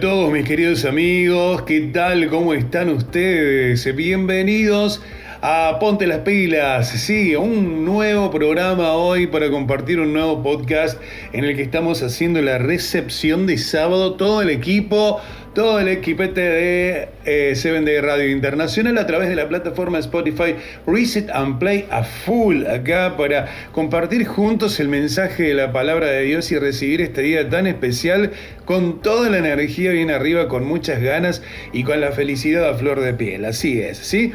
Todos mis queridos amigos, ¿qué tal? ¿Cómo están ustedes? Bienvenidos a Ponte las Pilas, sí, un nuevo programa hoy para compartir un nuevo podcast en el que estamos haciendo la recepción de sábado, todo el equipo, todo el equipete de eh, Seven Day Radio Internacional a través de la plataforma Spotify Reset and Play a full acá para compartir juntos el mensaje de la palabra de Dios y recibir este día tan especial con toda la energía bien arriba, con muchas ganas y con la felicidad a flor de piel. Así es, ¿sí?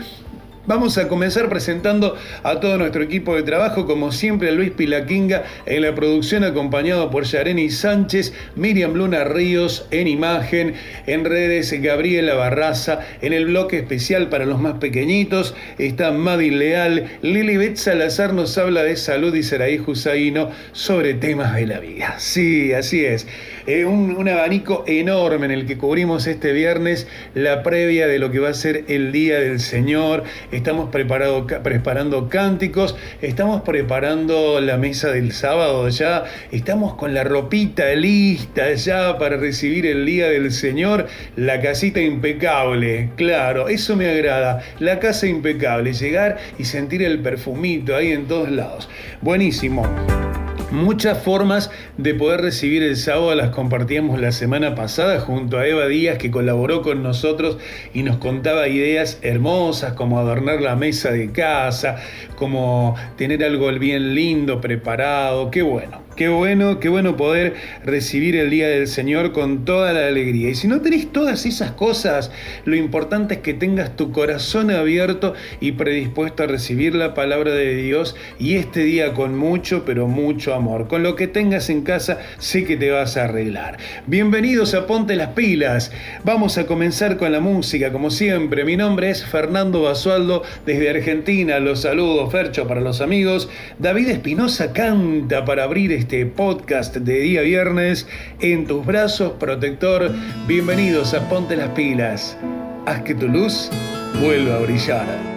Vamos a comenzar presentando a todo nuestro equipo de trabajo, como siempre Luis Pilaquinga en la producción, acompañado por Yareni Sánchez, Miriam Luna Ríos en imagen, en redes Gabriela Barraza, en el bloque especial para los más pequeñitos está Madi Leal, Lilibet Salazar nos habla de salud y Saraí Husaino sobre temas de la vida. Sí, así es. Eh, un, un abanico enorme en el que cubrimos este viernes la previa de lo que va a ser el Día del Señor. Estamos preparado, preparando cánticos, estamos preparando la mesa del sábado ya, estamos con la ropita lista ya para recibir el Día del Señor, la casita impecable, claro, eso me agrada, la casa impecable, llegar y sentir el perfumito ahí en todos lados. Buenísimo. Muchas formas de poder recibir el sábado las compartíamos la semana pasada junto a Eva Díaz que colaboró con nosotros y nos contaba ideas hermosas como adornar la mesa de casa, como tener algo bien lindo preparado, qué bueno. Qué bueno, qué bueno poder recibir el Día del Señor con toda la alegría. Y si no tenés todas esas cosas, lo importante es que tengas tu corazón abierto y predispuesto a recibir la palabra de Dios y este día con mucho, pero mucho amor. Con lo que tengas en casa, sé que te vas a arreglar. Bienvenidos a Ponte las Pilas. Vamos a comenzar con la música, como siempre. Mi nombre es Fernando Basualdo, desde Argentina. Los saludo, Fercho, para los amigos. David Espinosa canta para abrir este podcast de día viernes. En tus brazos, protector. Bienvenidos a Ponte las Pilas. Haz que tu luz vuelva a brillar.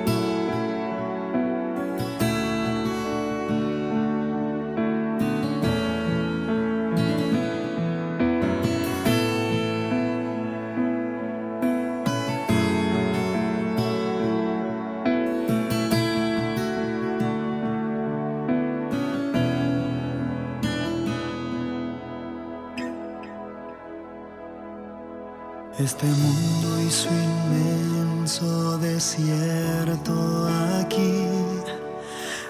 Este mundo y su inmenso desierto aquí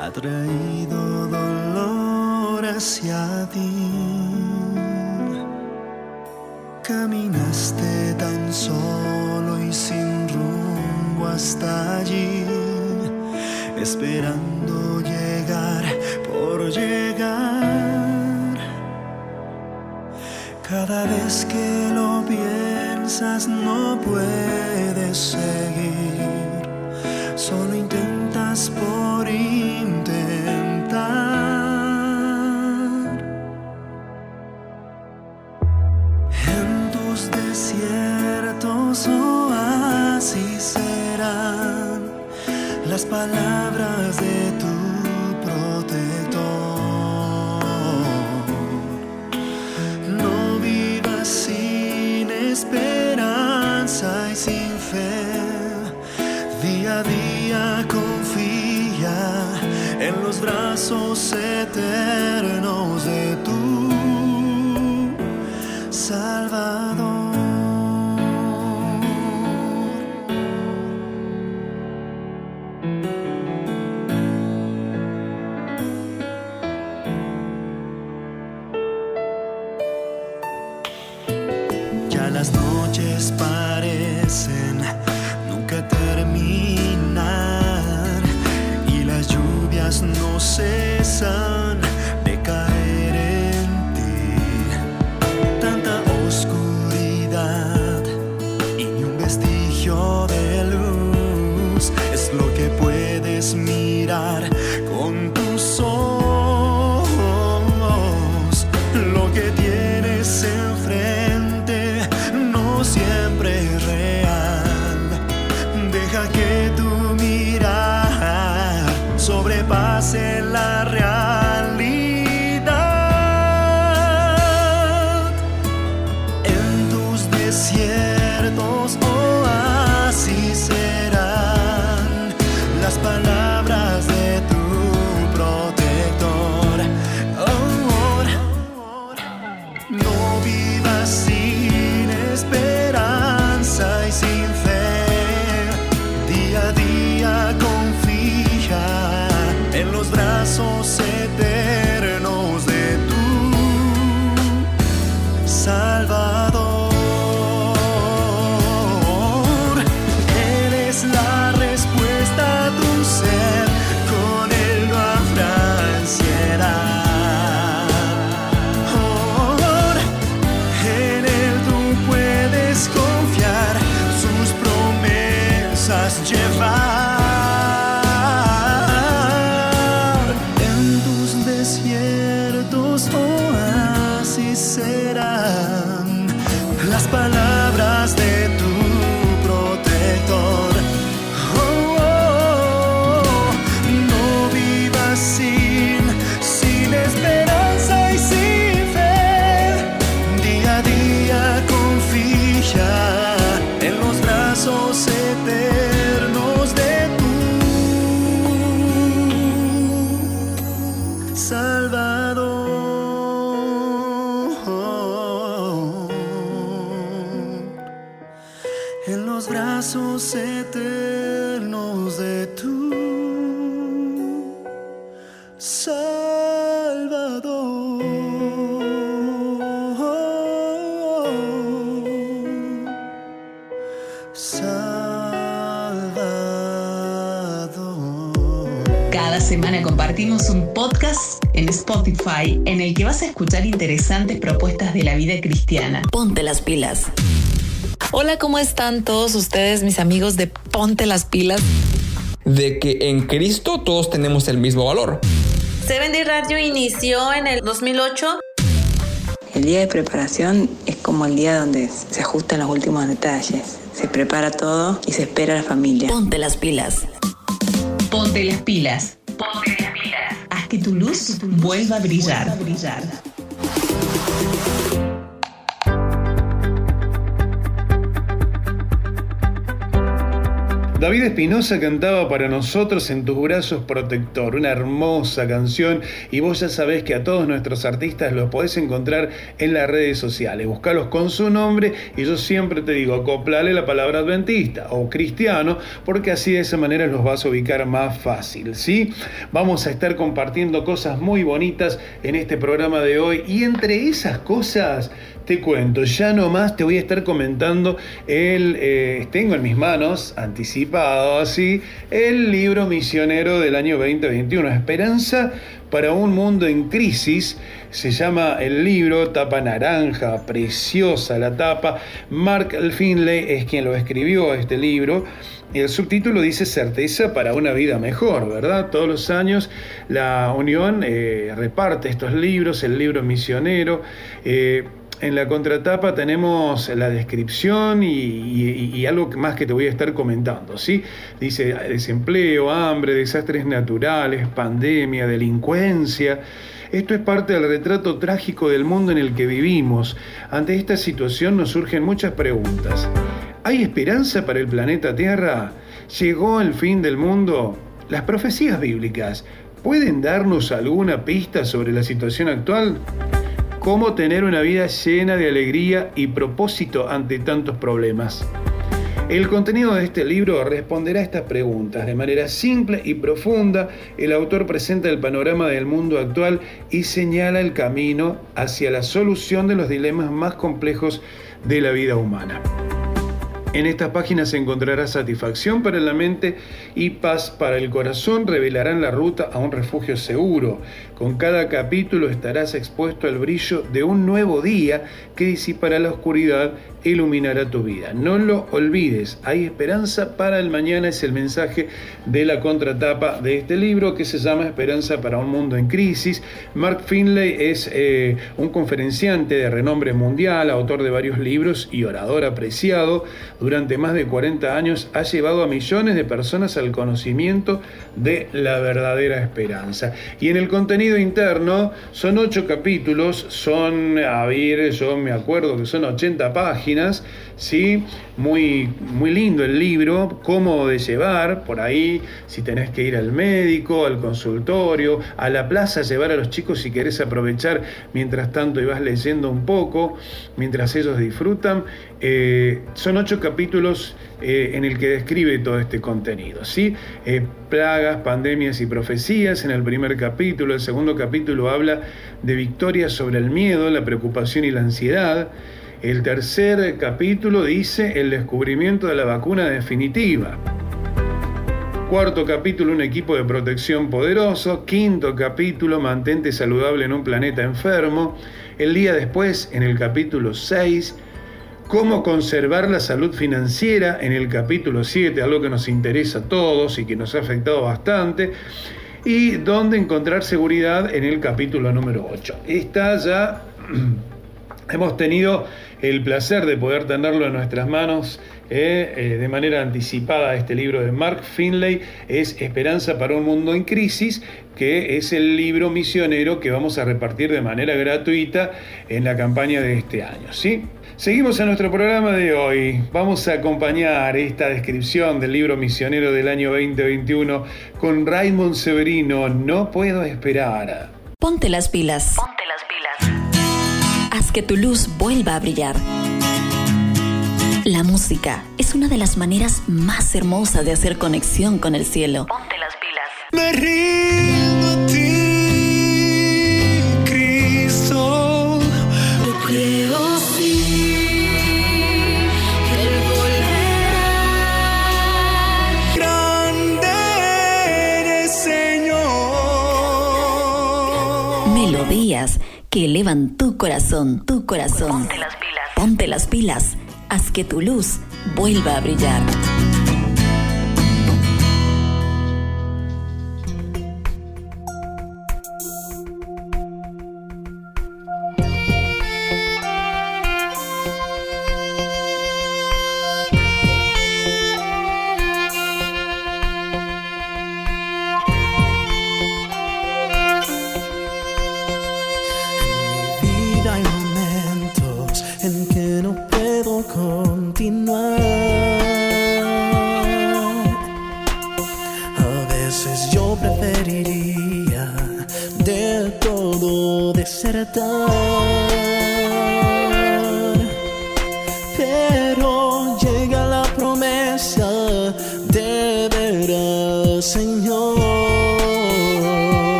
ha traído dolor hacia ti. Caminaste tan solo y sin rumbo hasta allí, esperando llegar por llegar. Cada vez que lo piensas no puedes seguir, solo intentas por intentar. Escuchar interesantes propuestas de la vida cristiana. Ponte las pilas. Hola, ¿cómo están todos ustedes, mis amigos de Ponte las pilas? de que en Cristo todos tenemos el mismo valor. Seven Day Radio inició en el 2008. El día de preparación es como el día donde se ajustan los últimos detalles. Se prepara todo y se espera a la familia. Ponte las pilas. Ponte las pilas. Ponte las pilas. Que tu luz vuelva a brillar. David Espinosa cantaba para nosotros en tus brazos protector, una hermosa canción. Y vos ya sabés que a todos nuestros artistas los podés encontrar en las redes sociales, buscalos con su nombre y yo siempre te digo, acoplale la palabra adventista o cristiano porque así de esa manera los vas a ubicar más fácil, ¿sí? Vamos a estar compartiendo cosas muy bonitas en este programa de hoy. Y entre esas cosas te cuento, ya nomás te voy a estar comentando el, eh, tengo en mis manos, anticipado así, el libro misionero del año 2021, Esperanza para un mundo en crisis, se llama el libro, tapa naranja, preciosa la tapa, Mark Finley es quien lo escribió este libro, el subtítulo dice certeza para una vida mejor, ¿verdad? Todos los años la Unión eh, reparte estos libros, el libro misionero, eh, en la contratapa tenemos la descripción y, algo más que te voy a estar comentando, ¿sí? Dice desempleo, hambre, desastres naturales, pandemia, delincuencia. Esto es parte del retrato trágico del mundo en el que vivimos. Ante esta situación nos surgen muchas preguntas. ¿Hay esperanza para el planeta Tierra? ¿Llegó el fin del mundo? ¿Las profecías bíblicas pueden darnos alguna pista sobre la situación actual? Cómo tener una vida llena de alegría y propósito ante tantos problemas. El contenido de este libro responderá a estas preguntas de manera simple y profunda. El autor presenta el panorama del mundo actual y señala el camino hacia la solución de los dilemas más complejos de la vida humana. En estas páginas encontrarás satisfacción para la mente y paz para el corazón. Revelarán la ruta a un refugio seguro. Con cada capítulo estarás expuesto al brillo de un nuevo día que disipará la oscuridad e iluminará tu vida. No lo olvides, hay esperanza para el mañana. Es el mensaje de la contratapa de este libro que se llama Esperanza para un mundo en crisis. Mark Finlay es eh, un conferenciante de renombre mundial, autor de varios libros y orador apreciado durante más de 40 años ha llevado a millones de personas al conocimiento de la verdadera esperanza. Y en el contenido interno son ocho capítulos, son, a ver, yo me acuerdo que son 80 páginas, ¿sí? Muy, muy lindo el libro, cómo de llevar, por ahí, si tenés que ir al médico, al consultorio, a la plaza, llevar a los chicos si querés aprovechar mientras tanto y vas leyendo un poco, mientras ellos disfrutan. Eh, son ocho capítulos eh, en el que describe todo este contenido. ¿sí? Eh, plagas, pandemias y profecías en el primer capítulo. El segundo capítulo habla de victorias sobre el miedo, la preocupación y la ansiedad. El tercer capítulo dice el descubrimiento de la vacuna definitiva. Cuarto capítulo, un equipo de protección poderoso. Quinto capítulo, mantente saludable en un planeta enfermo. El día después, en el capítulo 6, cómo conservar la salud financiera en el capítulo 7, algo que nos interesa a todos y que nos ha afectado bastante. Y dónde encontrar seguridad en el capítulo número 8. Está ya, hemos tenido el placer de poder tenerlo en nuestras manos eh, eh, de manera anticipada. Este libro de Mark Finlay es Esperanza para un Mundo en Crisis, que es el libro misionero que vamos a repartir de manera gratuita en la campaña de este año. ¿sí? Seguimos en nuestro programa de hoy. Vamos a acompañar esta descripción del libro misionero del año 2021 con Raymond Severino. No puedo esperar. Ponte las pilas. Ponte las pilas. Haz que tu luz vuelva a brillar. La música es una de las maneras más hermosas de hacer conexión con el cielo. Ponte las pilas. Me rindo a ti, Cristo. Yo creo sí que Él volverá. Grande eres, Señor. Melodías que elevan tu corazón, tu corazón. Ponte las pilas. Ponte las pilas. Haz que tu luz vuelva a brillar.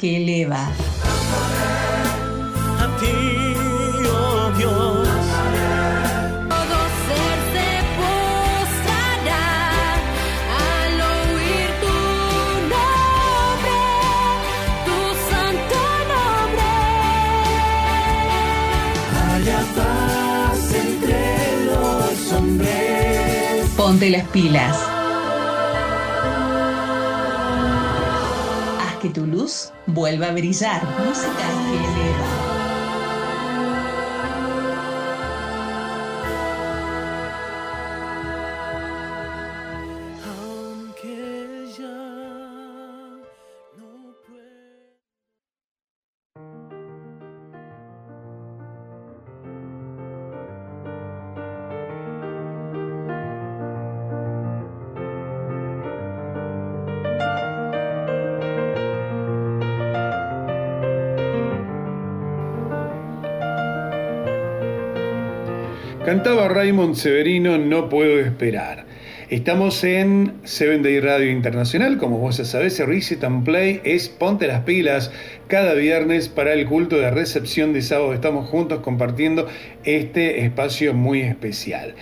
Que eleva. A ti, oh Dios. Todo ser se postrará al oír tu nombre, tu santo nombre. Allá vas entre los hombres. Ponte las pilas. Vuelva a brillar. Música que eleva. Cantaba Raymond Severino, No puedo esperar. Estamos en Seven Day Radio Internacional, como vos ya sabés, el Reset and Play es Ponte las pilas cada viernes para el culto de recepción de sábado. Estamos juntos compartiendo este espacio muy especial.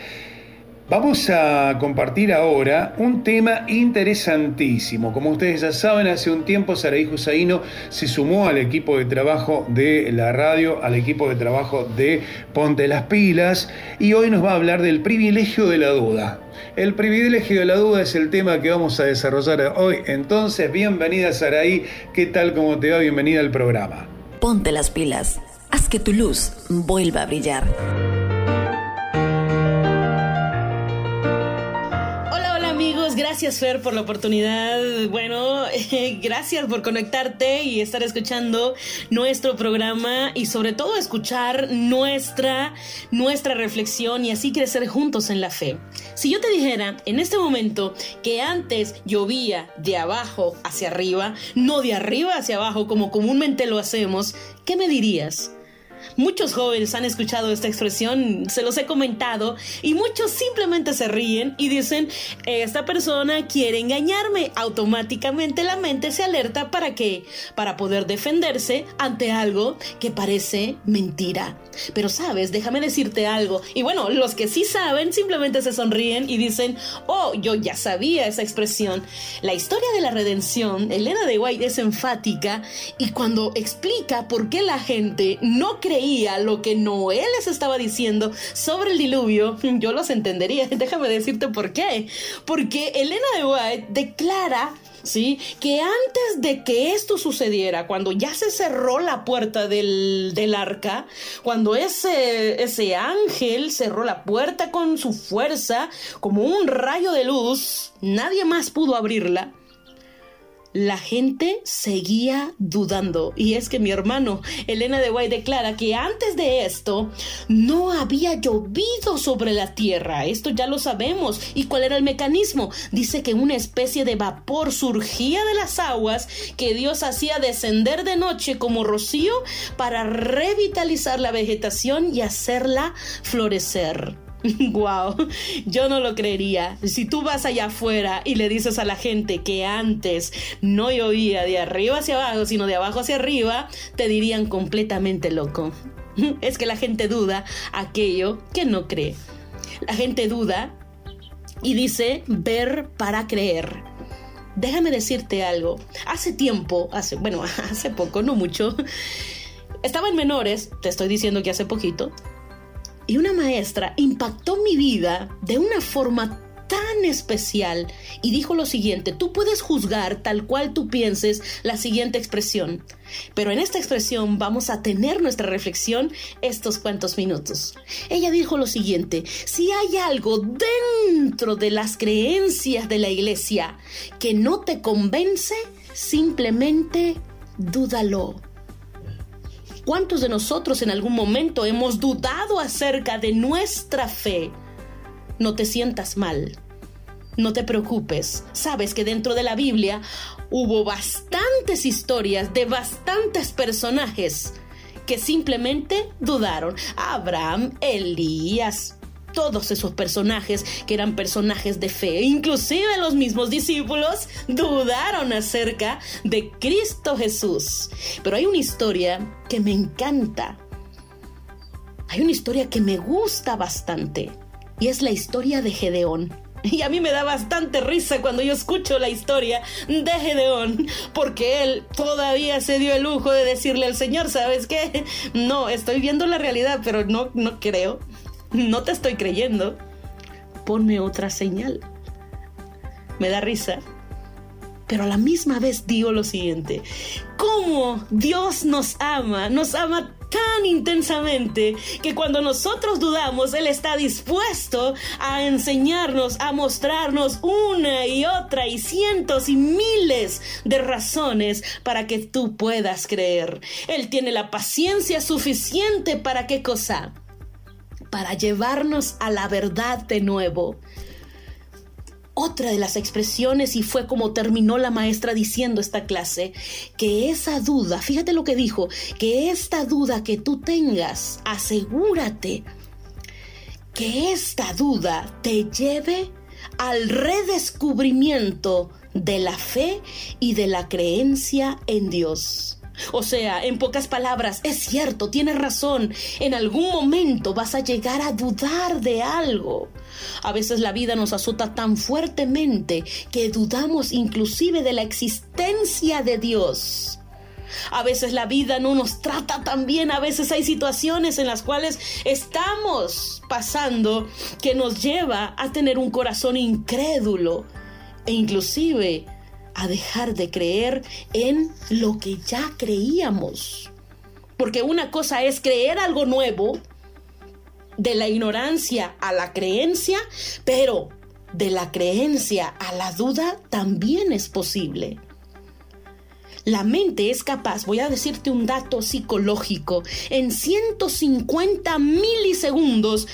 Vamos a compartir ahora un tema interesantísimo. Como ustedes ya saben, hace un tiempo Saraí Husaino se sumó al equipo de trabajo de la radio, al equipo de trabajo de Ponte las Pilas, y hoy nos va a hablar del privilegio de la duda. El privilegio de la duda es el tema que vamos a desarrollar hoy. Entonces, bienvenida Saraí, ¿qué tal? ¿Cómo te va? Bienvenida al programa. Ponte las pilas. Haz que tu luz vuelva a brillar. Gracias Fer por la oportunidad. Bueno, gracias por conectarte y estar escuchando nuestro programa y sobre todo escuchar nuestra, nuestra reflexión y así crecer juntos en la fe. Si yo te dijera en este momento que antes llovía de abajo hacia arriba, no de arriba hacia abajo como comúnmente lo hacemos, ¿qué me dirías? Muchos jóvenes han escuchado esta expresión, se los he comentado, y muchos simplemente se ríen y dicen, esta persona quiere engañarme. Automáticamente la mente se alerta para qué? Para poder defenderse ante algo que parece mentira. Pero sabes, déjame decirte algo. Y bueno, los que sí saben simplemente se sonríen y dicen, oh, yo ya sabía esa expresión. La historia de la redención, Elena de White es enfática y cuando explica por qué la gente no creía lo que Noé les estaba diciendo sobre el diluvio, yo los entendería. Déjame decirte por qué. Porque Elena de White declara ¿sí? Que antes de que esto sucediera, cuando ya se cerró la puerta del, del arca, cuando ese, ese ángel cerró la puerta con su fuerza, como un rayo de luz, nadie más pudo abrirla la gente seguía dudando. Y es que mi hermano Elena de White declara que antes de esto no había llovido sobre la tierra. Esto ya lo sabemos. ¿Y cuál era el mecanismo? Dice que una especie de vapor surgía de las aguas que Dios hacía descender de noche como rocío para revitalizar la vegetación y hacerla florecer. Wow, yo no lo creería. Si tú vas allá afuera y le dices a la gente que antes no llovía de arriba hacia abajo, sino de abajo hacia arriba, te dirían completamente loco. Es que la gente duda aquello que no cree. La gente duda y dice ver para creer. Déjame decirte algo. Hace tiempo, hace, bueno, hace poco, no mucho, estaba en menores, te estoy diciendo que hace poquito, y una maestra impactó mi vida de una forma tan especial y dijo lo siguiente, tú puedes juzgar tal cual tú pienses la siguiente expresión, pero en esta expresión vamos a tener nuestra reflexión estos cuantos minutos. Ella dijo lo siguiente, si hay algo dentro de las creencias de la iglesia que no te convence, simplemente dúdalo. ¿Cuántos de nosotros en algún momento hemos dudado acerca de nuestra fe? No te sientas mal. No te preocupes. Sabes que dentro de la Biblia hubo bastantes historias de bastantes personajes que simplemente dudaron. Abraham, Elías, todos esos personajes que eran personajes de fe, inclusive los mismos discípulos dudaron acerca de Cristo Jesús. Pero hay una historia que me encanta. Hay una historia que me gusta bastante y es la historia de Gedeón. Y a mí me da bastante risa cuando yo escucho la historia de Gedeón, porque él todavía se dio el lujo de decirle al Señor, ¿sabes qué? No, estoy viendo la realidad, pero no, no creo. No te estoy creyendo. Ponme otra señal. Me da risa. Pero a la misma vez digo lo siguiente. ¿Cómo Dios nos ama? Nos ama tan intensamente que cuando nosotros dudamos, Él está dispuesto a enseñarnos, a mostrarnos una y otra y cientos y miles de razones para que tú puedas creer. Él tiene la paciencia suficiente para qué cosa? Para llevarnos a la verdad de nuevo otra de las expresiones y fue como terminó la maestra diciendo esta clase, que esa duda, fíjate lo que dijo, que esta duda que tú tengas, asegúrate que esta duda te lleve al redescubrimiento de la fe y de la creencia en Dios. O sea, en pocas palabras, es cierto, tienes razón, en algún momento vas a llegar a dudar de algo. A veces la vida nos azota tan fuertemente que dudamos inclusive de la existencia de Dios. A veces la vida no nos trata tan bien, a veces hay situaciones en las cuales estamos pasando que nos lleva a tener un corazón incrédulo e inclusive a dejar de creer en lo que ya creíamos. Porque una cosa es creer algo nuevo, de la ignorancia a la creencia, pero de la creencia a la duda también es posible. La mente es capaz, voy a decirte un dato psicológico, en 150 milisegundos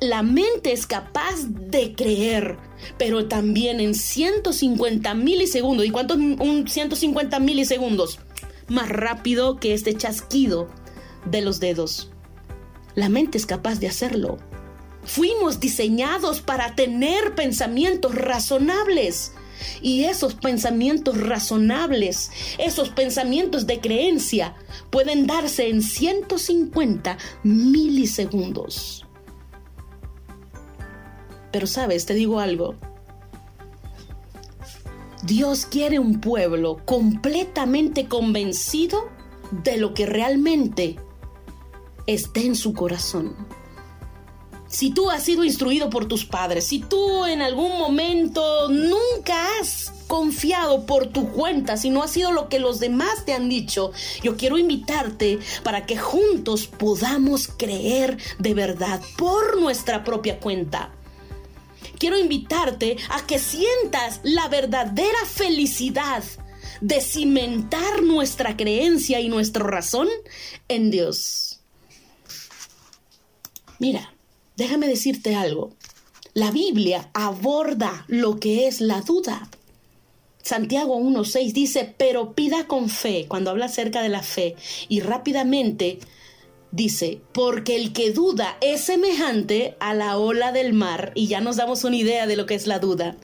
la mente es capaz de creer, pero también en 150 milisegundos. ¿Y cuánto es un 150 milisegundos? Más rápido que este chasquido de los dedos. La mente es capaz de hacerlo. Fuimos diseñados para tener pensamientos razonables. Y esos pensamientos razonables, esos pensamientos de creencia, pueden darse en 150 milisegundos. Pero sabes, te digo algo. Dios quiere un pueblo completamente convencido de lo que realmente está en su corazón. Si tú has sido instruido por tus padres, si tú en algún momento nunca has confiado por tu cuenta, si no ha sido lo que los demás te han dicho, yo quiero invitarte para que juntos podamos creer de verdad por nuestra propia cuenta. Quiero invitarte a que sientas la verdadera felicidad de cimentar nuestra creencia y nuestra razón en Dios. Mira, déjame decirte algo. La Biblia aborda lo que es la duda. Santiago 1.6 dice, pero pida con fe, cuando habla acerca de la fe, y rápidamente dice, porque el que duda es semejante a la ola del mar, y ya nos damos una idea de lo que es la duda,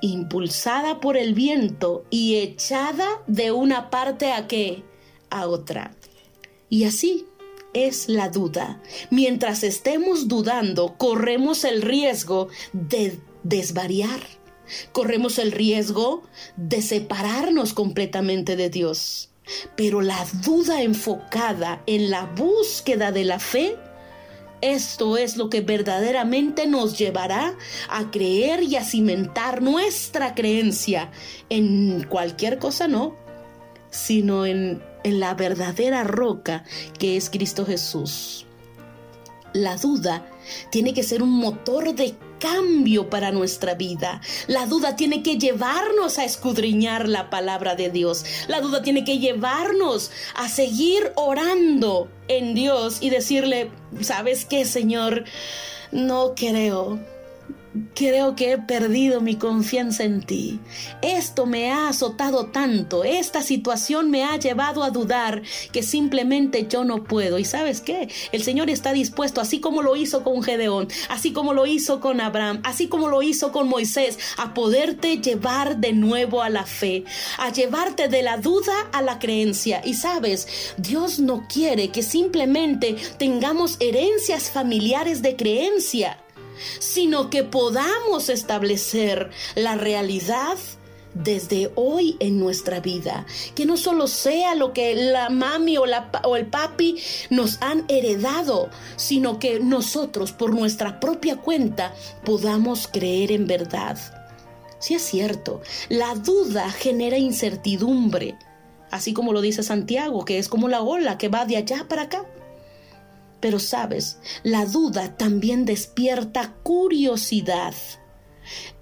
impulsada por el viento y echada de una parte a qué? A otra. Y así es la duda. Mientras estemos dudando, corremos el riesgo de desvariar. Corremos el riesgo de separarnos completamente de Dios. Pero la duda enfocada en la búsqueda de la fe, esto es lo que verdaderamente nos llevará a creer y a cimentar nuestra creencia en cualquier cosa, no, sino en, en la verdadera roca que es Cristo Jesús. La duda tiene que ser un motor de cambio para nuestra vida. La duda tiene que llevarnos a escudriñar la palabra de Dios. La duda tiene que llevarnos a seguir orando en Dios y decirle, ¿sabes qué, Señor? No creo. Creo que he perdido mi confianza en ti. Esto me ha azotado tanto, esta situación me ha llevado a dudar que simplemente yo no puedo. ¿Y sabes qué? El Señor está dispuesto, así como lo hizo con Gedeón, así como lo hizo con Abraham, así como lo hizo con Moisés, a poderte llevar de nuevo a la fe, a llevarte de la duda a la creencia. Y sabes, Dios no quiere que simplemente tengamos herencias familiares de creencia sino que podamos establecer la realidad desde hoy en nuestra vida. Que no solo sea lo que la mami o, el papi nos han heredado, sino que nosotros por nuestra propia cuenta podamos creer en verdad. Si es cierto, la duda genera incertidumbre, así como lo dice Santiago, que es como la ola que va de allá para acá. Pero sabes, la duda también despierta curiosidad.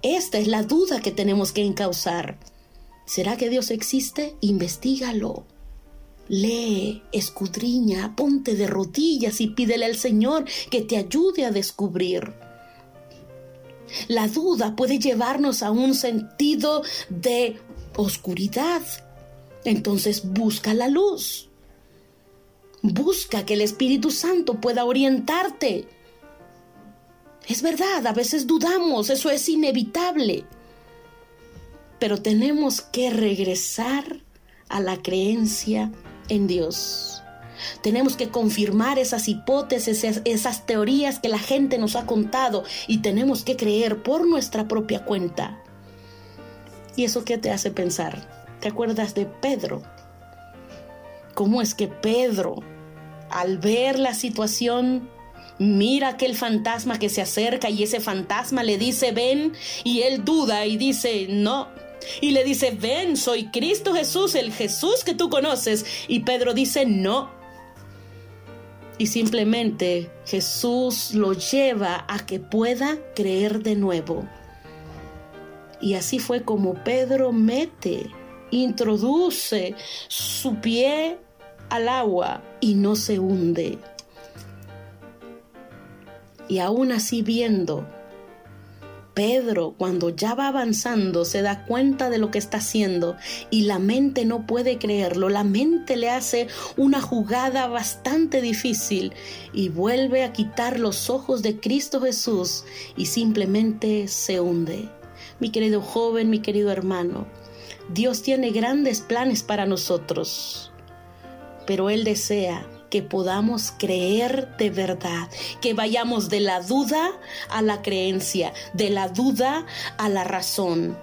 Esta es la duda que tenemos que encauzar. ¿Será que Dios existe? Investígalo. Lee, escudriña, ponte de rodillas y pídele al Señor que te ayude a descubrir. La duda puede llevarnos a un sentido de oscuridad. Entonces busca la luz. Busca que el Espíritu Santo pueda orientarte. Es verdad, a veces dudamos, eso es inevitable. Pero tenemos que regresar a la creencia en Dios. Tenemos que confirmar esas hipótesis, esas, teorías que la gente nos ha contado y tenemos que creer por nuestra propia cuenta. ¿Y eso qué te hace pensar? ¿Te acuerdas de Pedro? ¿Cómo es que Pedro, al ver la situación, mira aquel fantasma que se acerca y ese fantasma le dice, ven, y él duda y dice, no. Y le dice, ven, soy Cristo Jesús, el Jesús que tú conoces. Y Pedro dice, no. Y simplemente Jesús lo lleva a que pueda creer de nuevo. Y así fue como Pedro mete, introduce su pie al agua y no se hunde. Y aún así viendo Pedro, cuando ya va avanzando, se da cuenta de lo que está haciendo y la mente no puede creerlo. La mente le hace una jugada bastante difícil y vuelve a quitar los ojos de Cristo Jesús y simplemente se hunde. Mi querido joven, mi querido hermano, Dios tiene grandes planes para nosotros, pero Él desea que podamos creer de verdad, que vayamos de la duda a la creencia, de la duda a la razón.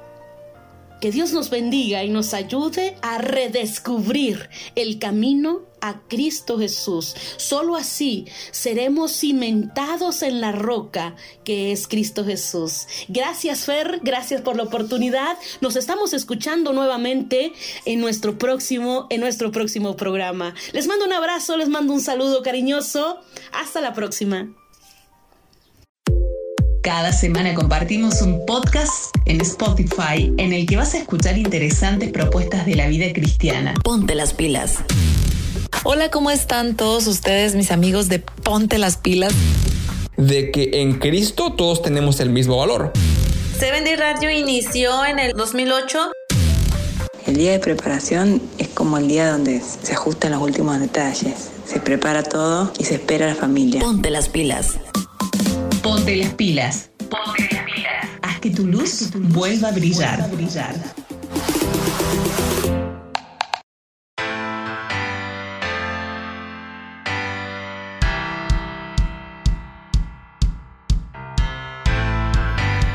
Que Dios nos bendiga y nos ayude a redescubrir el camino a Cristo Jesús. Solo así seremos cimentados en la roca que es Cristo Jesús. Gracias Fer, gracias por la oportunidad. Nos estamos escuchando nuevamente en nuestro próximo en nuestro próximo programa. Les mando un abrazo, les mando un saludo cariñoso. Hasta la próxima. Cada semana compartimos un podcast en Spotify en el que vas a escuchar interesantes propuestas de la vida cristiana. Ponte las pilas. Hola, ¿cómo están todos ustedes, mis amigos de Ponte las pilas? De que en Cristo todos tenemos el mismo valor. Seven Day Radio inició en el 2008. El día de preparación es como el día donde se ajustan los últimos detalles. Se prepara todo y se espera a la familia. Ponte las pilas. Ponte las pilas. Ponte las pilas. Haz que tu luz vuelva a brillar.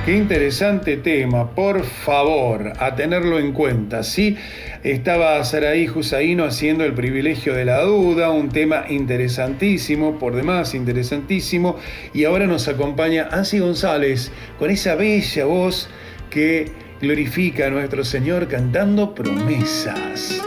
Qué interesante tema, por favor, a tenerlo en cuenta. Sí, estaba Saraí Husaino haciendo el privilegio de la duda, un tema interesantísimo, por demás interesantísimo, y ahora nos acompaña Ansi González con esa bella voz que glorifica a nuestro Señor cantando promesas.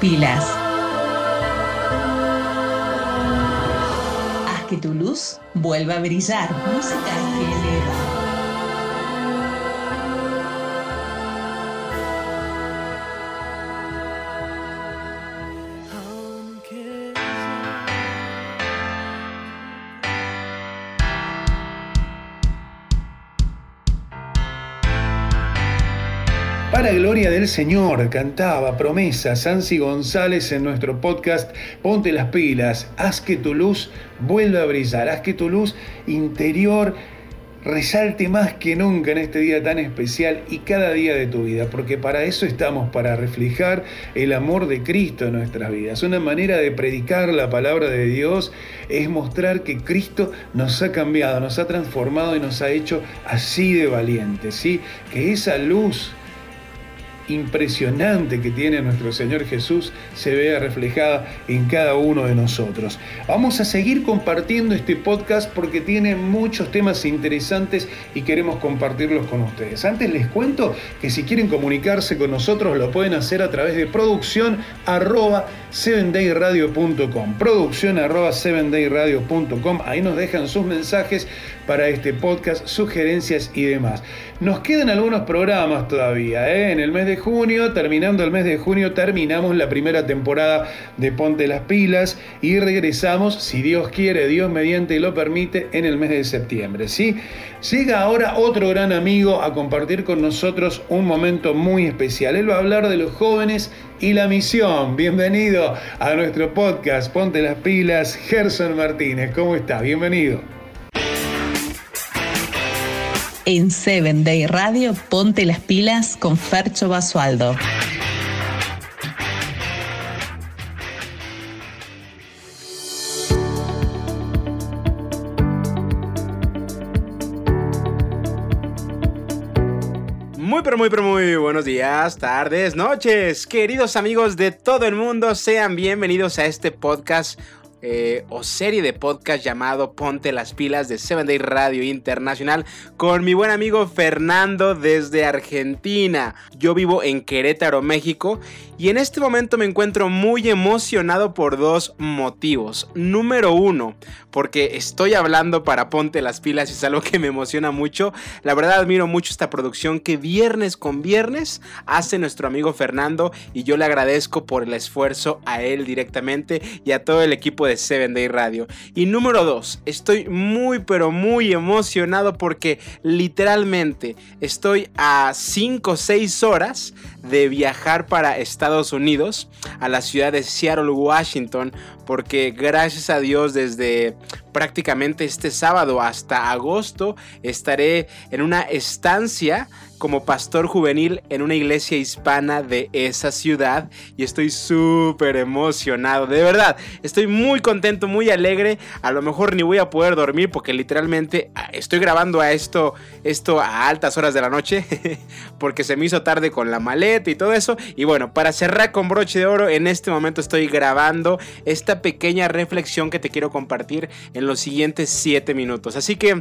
Pilas. Haz que tu luz vuelva a brillar. Música del Señor, cantaba promesa Sansi González en nuestro podcast Ponte las pilas, haz que tu luz vuelva a brillar, haz que tu luz interior resalte más que nunca en este día tan especial y cada día de tu vida, porque para eso estamos, para reflejar el amor de Cristo en nuestras vidas. Una manera de predicar la palabra de Dios es mostrar que Cristo nos ha cambiado, nos ha transformado y nos ha hecho así de valientes, ¿sí? Que esa luz impresionante que tiene nuestro Señor Jesús se vea reflejada en cada uno de nosotros. Vamos a seguir compartiendo este podcast porque tiene muchos temas interesantes y queremos compartirlos con ustedes. Antes les cuento que si quieren comunicarse con nosotros lo pueden hacer a través de producción arroba 7dayradio.com producción arroba 7dayradio.com ahí nos dejan sus mensajes para este podcast, sugerencias y demás. Nos quedan algunos programas todavía. ¿eh? En el mes de junio, terminando el mes de junio, terminamos la primera temporada de Ponte las Pilas y regresamos, si Dios quiere, Dios mediante lo permite, en el mes de septiembre. ¿sí? Llega ahora otro gran amigo a compartir con nosotros un momento muy especial. Él va a hablar de los jóvenes y la misión. Bienvenido a nuestro podcast Ponte las Pilas, Gerson Martínez. ¿Cómo está? Bienvenido. En 7 Day Radio, ponte las pilas con Fercho Basualdo. Muy pero muy pero muy buenos días, tardes, noches, queridos amigos de todo el mundo, sean bienvenidos a este podcast eh, o serie de podcast llamado Ponte las pilas de 7 Day Radio Internacional con mi buen amigo Fernando desde Argentina. Yo vivo en Querétaro, México y en este momento me encuentro muy emocionado por dos motivos. Número uno, porque estoy hablando para Ponte las pilas y es algo que me emociona mucho. La verdad admiro mucho esta producción que viernes con viernes hace nuestro amigo Fernando y yo le agradezco por el esfuerzo a él directamente y a todo el equipo de 7 Day Radio. Y número 2, estoy muy pero muy emocionado porque literalmente estoy a 5 o 6 horas de viajar para Estados Unidos, a la ciudad de Seattle, Washington, porque gracias a Dios desde prácticamente este sábado hasta agosto estaré en una estancia como pastor juvenil en una iglesia hispana de esa ciudad y estoy súper emocionado, de verdad, estoy muy contento, muy alegre, a lo mejor ni voy a poder dormir porque literalmente ah, estoy grabando a esto, esto a altas horas de la noche porque se me hizo tarde con la maleta y todo eso. Y bueno, para cerrar con broche de oro, en este momento estoy grabando esta pequeña reflexión que te quiero compartir en los siguientes 7 minutos, así que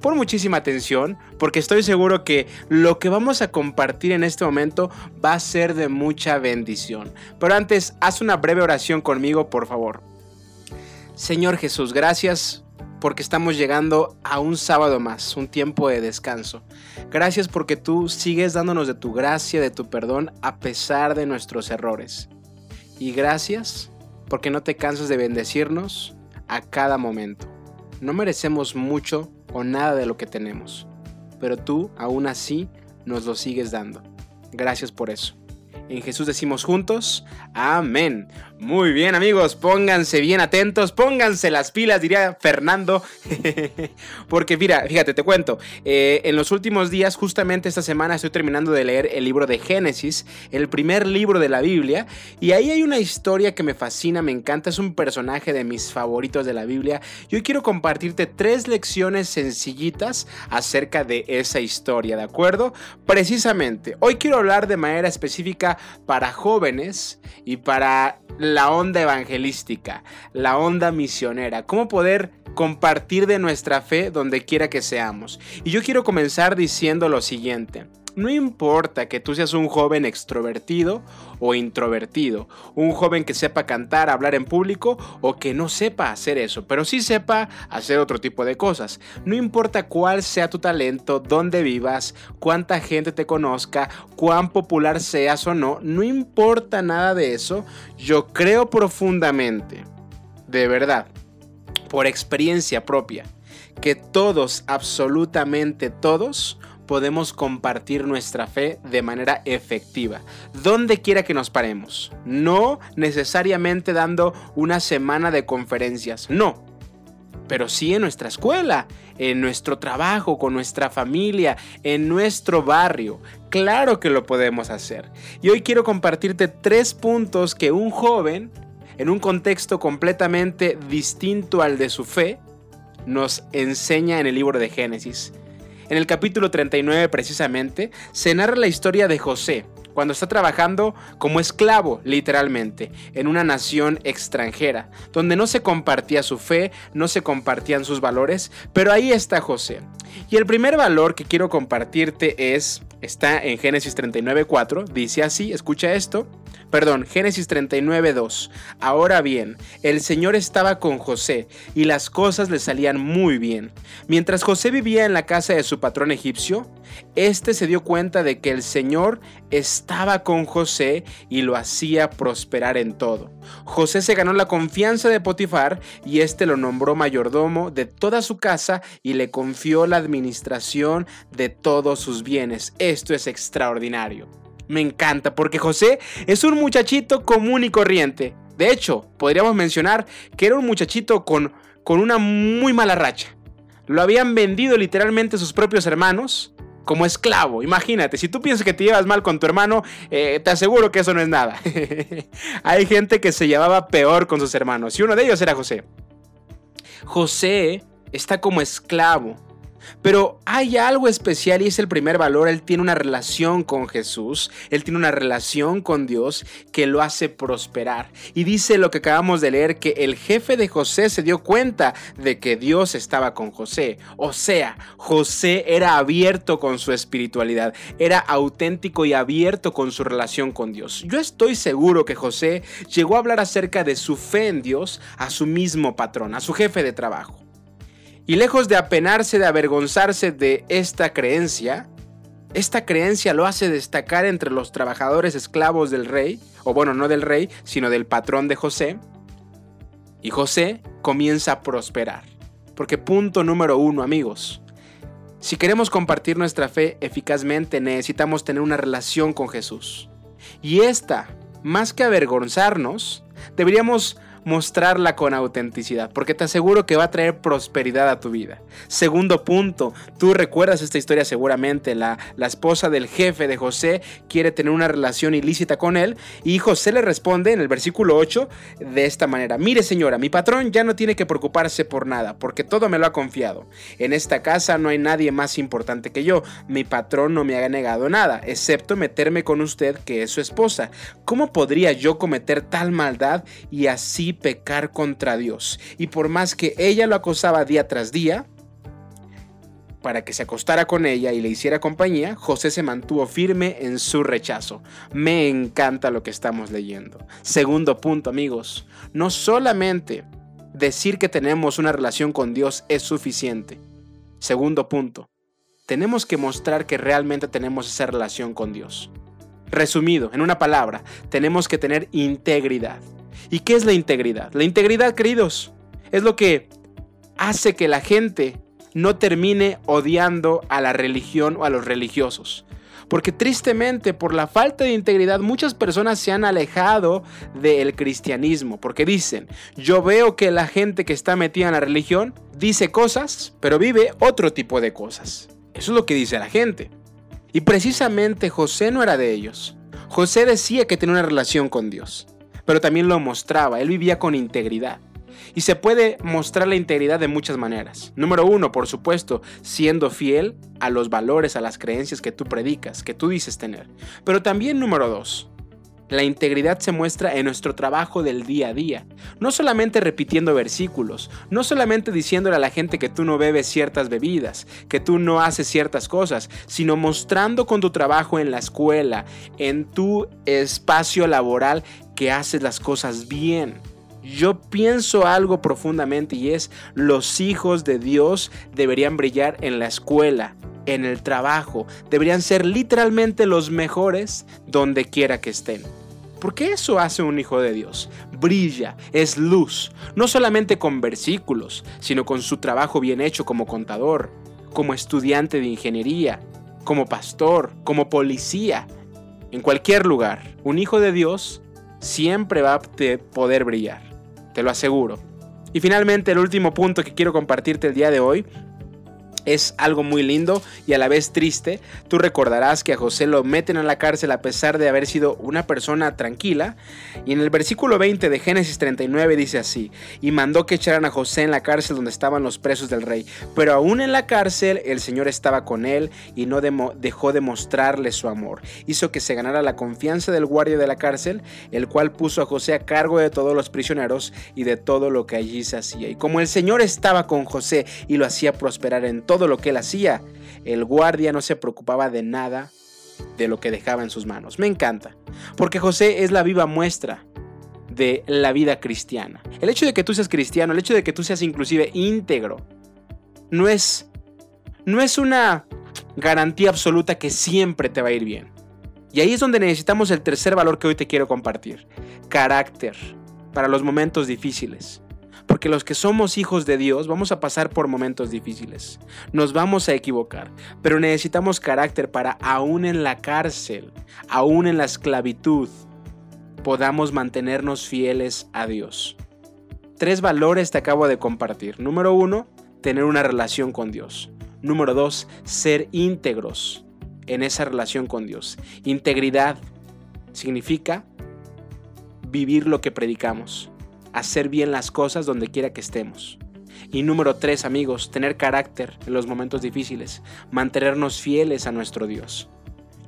por muchísima atención porque estoy seguro que lo que vamos a compartir en este momento va a ser de mucha bendición. Pero antes, haz una breve oración conmigo, por favor. Señor Jesús, gracias porque estamos llegando a un sábado más, un tiempo de descanso. Gracias porque tú sigues dándonos de tu gracia, de tu perdón, a pesar de nuestros errores. Y gracias porque no te cansas de bendecirnos a cada momento. No merecemos mucho o nada de lo que tenemos, pero tú aún así nos lo sigues dando. Gracias por eso. En Jesús decimos juntos, amén. Muy bien amigos, pónganse bien atentos, pónganse las pilas, diría Fernando. Porque mira, fíjate, te cuento, eh, en los últimos días, justamente esta semana, estoy terminando de leer el libro de Génesis, el primer libro de la Biblia, y ahí hay una historia que me fascina, me encanta, es un personaje de mis favoritos de la Biblia. Y hoy quiero compartirte tres lecciones sencillitas acerca de esa historia, ¿de acuerdo? Precisamente, hoy quiero hablar de manera específica para jóvenes y para la onda evangelística, la onda misionera, cómo poder compartir de nuestra fe donde quiera que seamos. Y yo quiero comenzar diciendo lo siguiente. No importa que tú seas un joven extrovertido o introvertido, un joven que sepa cantar, hablar en público o que no sepa hacer eso, pero sí sepa hacer otro tipo de cosas. No importa cuál sea tu talento, dónde vivas, cuánta gente te conozca, cuán popular seas o no, no importa nada de eso, yo creo profundamente, de verdad, por experiencia propia, que todos, absolutamente todos, podemos compartir nuestra fe de manera efectiva, donde quiera que nos paremos. No necesariamente dando una semana de conferencias, no. Pero sí en nuestra escuela, en nuestro trabajo, con nuestra familia, en nuestro barrio. Claro que lo podemos hacer. Y hoy quiero compartirte tres puntos que un joven, en un contexto completamente distinto al de su fe, nos enseña en el libro de Génesis. En el capítulo 39 precisamente se narra la historia de José, cuando está trabajando como esclavo, literalmente, en una nación extranjera, donde no se compartía su fe, no se compartían sus valores, pero ahí está José. Y el primer valor que quiero compartirte es, está en Génesis 39.4, dice así, escucha esto, perdón, Génesis 39.2. Ahora bien, el Señor estaba con José y las cosas le salían muy bien. Mientras José vivía en la casa de su patrón egipcio, este se dio cuenta de que el Señor estaba con José y lo hacía prosperar en todo. José se ganó la confianza de Potifar y este lo nombró mayordomo de toda su casa y le confió la administración de todos sus bienes. Esto es extraordinario. Me encanta porque José es un muchachito común y corriente. De hecho, podríamos mencionar que era un muchachito con, con una muy mala racha. Lo habían vendido literalmente sus propios hermanos como esclavo. Imagínate, si tú piensas que te llevas mal con tu hermano, eh, te aseguro que eso no es nada. Hay gente que se llevaba peor con sus hermanos y uno de ellos era José. José está como esclavo pero hay algo especial y es el primer valor. Él tiene una relación con Jesús, él tiene una relación con Dios que lo hace prosperar. Y dice lo que acabamos de leer, que el jefe de José se dio cuenta de que Dios estaba con José. O sea, José era abierto con su espiritualidad, era auténtico y abierto con su relación con Dios. Yo estoy seguro que José llegó a hablar acerca de su fe en Dios a su mismo patrón, a su jefe de trabajo. Y lejos de apenarse, de avergonzarse de esta creencia, esta creencia lo hace destacar entre los trabajadores esclavos del rey, o bueno, no del rey, sino del patrón de José. Y José comienza a prosperar. Porque punto número uno, amigos. Si queremos compartir nuestra fe eficazmente, necesitamos tener una relación con Jesús. Y esta, más que avergonzarnos, deberíamos mostrarla con autenticidad, porque te aseguro que va a traer prosperidad a tu vida. Segundo punto, tú recuerdas esta historia seguramente, la, la esposa del jefe de José quiere tener una relación ilícita con él y José le responde en el versículo 8 de esta manera, mire señora, mi patrón ya no tiene que preocuparse por nada, porque todo me lo ha confiado. En esta casa no hay nadie más importante que yo, mi patrón no me ha negado nada, excepto meterme con usted que es su esposa. ¿Cómo podría yo cometer tal maldad y así pecar contra Dios. Y por más que ella lo acosaba día tras día, para que se acostara con ella y le hiciera compañía, José se mantuvo firme en su rechazo. Me encanta lo que estamos leyendo. Segundo punto, amigos, no solamente decir que tenemos una relación con Dios es suficiente. Segundo punto, tenemos que mostrar que realmente tenemos esa relación con Dios. Resumido, en una palabra, tenemos que tener integridad. ¿Y qué es la integridad? La integridad, queridos, es lo que hace que la gente no termine odiando a la religión o a los religiosos. Porque tristemente, por la falta de integridad, muchas personas se han alejado del cristianismo. Porque dicen, yo veo que la gente que está metida en la religión dice cosas, pero vive otro tipo de cosas. Eso es lo que dice la gente. Y precisamente José no era de ellos. José decía que tenía una relación con Dios, pero también lo mostraba, él vivía con integridad. Y se puede mostrar la integridad de muchas maneras. Número uno, por supuesto, siendo fiel a los valores, a las creencias que tú predicas, que tú dices tener. Pero también número dos, la integridad se muestra en nuestro trabajo del día a día, no solamente repitiendo versículos, no solamente diciéndole a la gente que tú no bebes ciertas bebidas, que tú no haces ciertas cosas, sino mostrando con tu trabajo en la escuela, en tu espacio laboral, que haces las cosas bien. Yo pienso algo profundamente y es los hijos de Dios deberían brillar en la escuela, en el trabajo, deberían ser literalmente los mejores donde quiera que estén. Porque eso hace un hijo de Dios. Brilla, es luz, no solamente con versículos, sino con su trabajo bien hecho como contador, como estudiante de ingeniería, como pastor, como policía. En cualquier lugar, un hijo de Dios siempre va a poder brillar, te lo aseguro. Y finalmente el último punto que quiero compartirte el día de hoy es algo muy lindo y a la vez triste. Tú recordarás que a José lo meten en la cárcel a pesar de haber sido una persona tranquila. Y en el versículo 20 de Génesis 39 dice así, y mandó que echaran a José en la cárcel donde estaban los presos del rey. Pero aún en la cárcel el Señor estaba con él y no dejó de mostrarle su amor. Hizo que se ganara la confianza del guardia de la cárcel, el cual puso a José a cargo de todos los prisioneros y de todo lo que allí se hacía. Y como el Señor estaba con José y lo hacía prosperar en todo, todo lo que él hacía. El guardia no se preocupaba de nada de lo que dejaba en sus manos. Me encanta, porque José es la viva muestra de la vida cristiana. El hecho de que tú seas cristiano, el hecho de que tú seas inclusive íntegro, no es, no es una garantía absoluta que siempre te va a ir bien. Y ahí es donde necesitamos el tercer valor que hoy te quiero compartir. Carácter para los momentos difíciles. Porque los que somos hijos de Dios vamos a pasar por momentos difíciles. Nos vamos a equivocar. Pero necesitamos carácter para, aún en la cárcel, aún en la esclavitud, podamos mantenernos fieles a Dios. Tres valores te acabo de compartir. Número uno, tener una relación con Dios. Número dos, ser íntegros en esa relación con Dios. Integridad significa vivir lo que predicamos hacer bien las cosas donde quiera que estemos. Y número tres, amigos, tener carácter en los momentos difíciles, mantenernos fieles a nuestro Dios.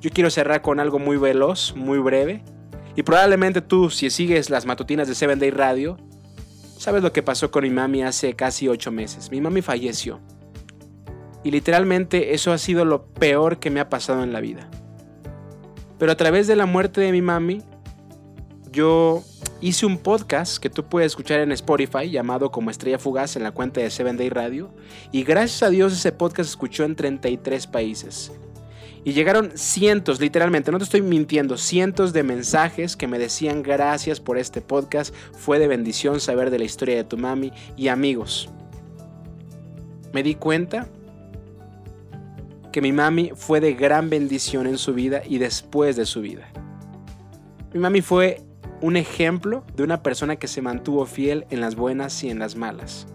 Yo quiero cerrar con algo muy veloz, muy breve. Y probablemente tú, si sigues las matutinas de Seven Day Radio, sabes lo que pasó con mi mami hace casi ocho meses. Mi mami falleció. Y literalmente eso ha sido lo peor que me ha pasado en la vida. Pero a través de la muerte de mi mami, yo hice un podcast que tú puedes escuchar en Spotify llamado como Estrella Fugaz en la cuenta de Seven Day Radio. Y gracias a Dios ese podcast se escuchó en 33 países. Y llegaron cientos, literalmente, no te estoy mintiendo, cientos de mensajes que me decían gracias por este podcast. Fue de bendición saber de la historia de tu mami y amigos. Me di cuenta que mi mami fue de gran bendición en su vida y después de su vida. Mi mami fue un ejemplo de una persona que se mantuvo fiel en las buenas y en las malas.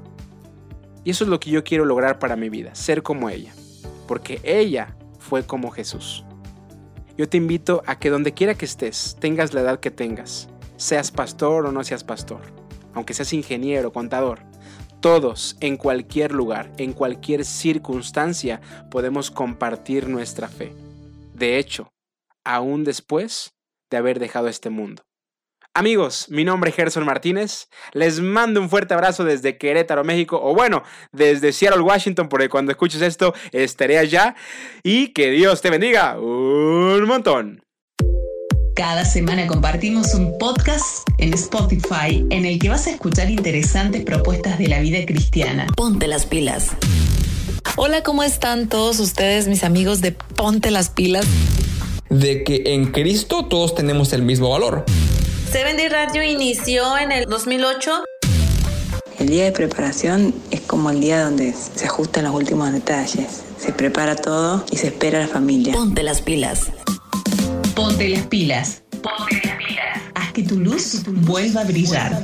Y eso es lo que yo quiero lograr para mi vida, ser como ella, porque ella fue como Jesús. Yo te invito a que donde quiera que estés, tengas la edad que tengas, seas pastor o no seas pastor, aunque seas ingeniero, contador, todos, en cualquier lugar, en cualquier circunstancia, podemos compartir nuestra fe. De hecho, aún después de haber dejado este mundo. Amigos, mi nombre es Gerson Martínez. Les mando un fuerte abrazo desde Querétaro, México, o bueno, desde Seattle, Washington, porque cuando escuches esto estaré allá. Y que Dios te bendiga un montón. Cada semana compartimos un podcast en Spotify en el que vas a escuchar interesantes propuestas de la vida cristiana. Ponte las pilas. Hola, ¿cómo están todos ustedes, mis amigos de Ponte las pilas? De que en Cristo todos tenemos el mismo valor. Seven Day Radio inició en el 2008. El día de preparación es como como el día donde se ajustan los últimos detalles. Se prepara todo y se espera a la familia. Ponte las pilas. Ponte las pilas. Ponte las pilas. Haz que tu luz vuelva a brillar.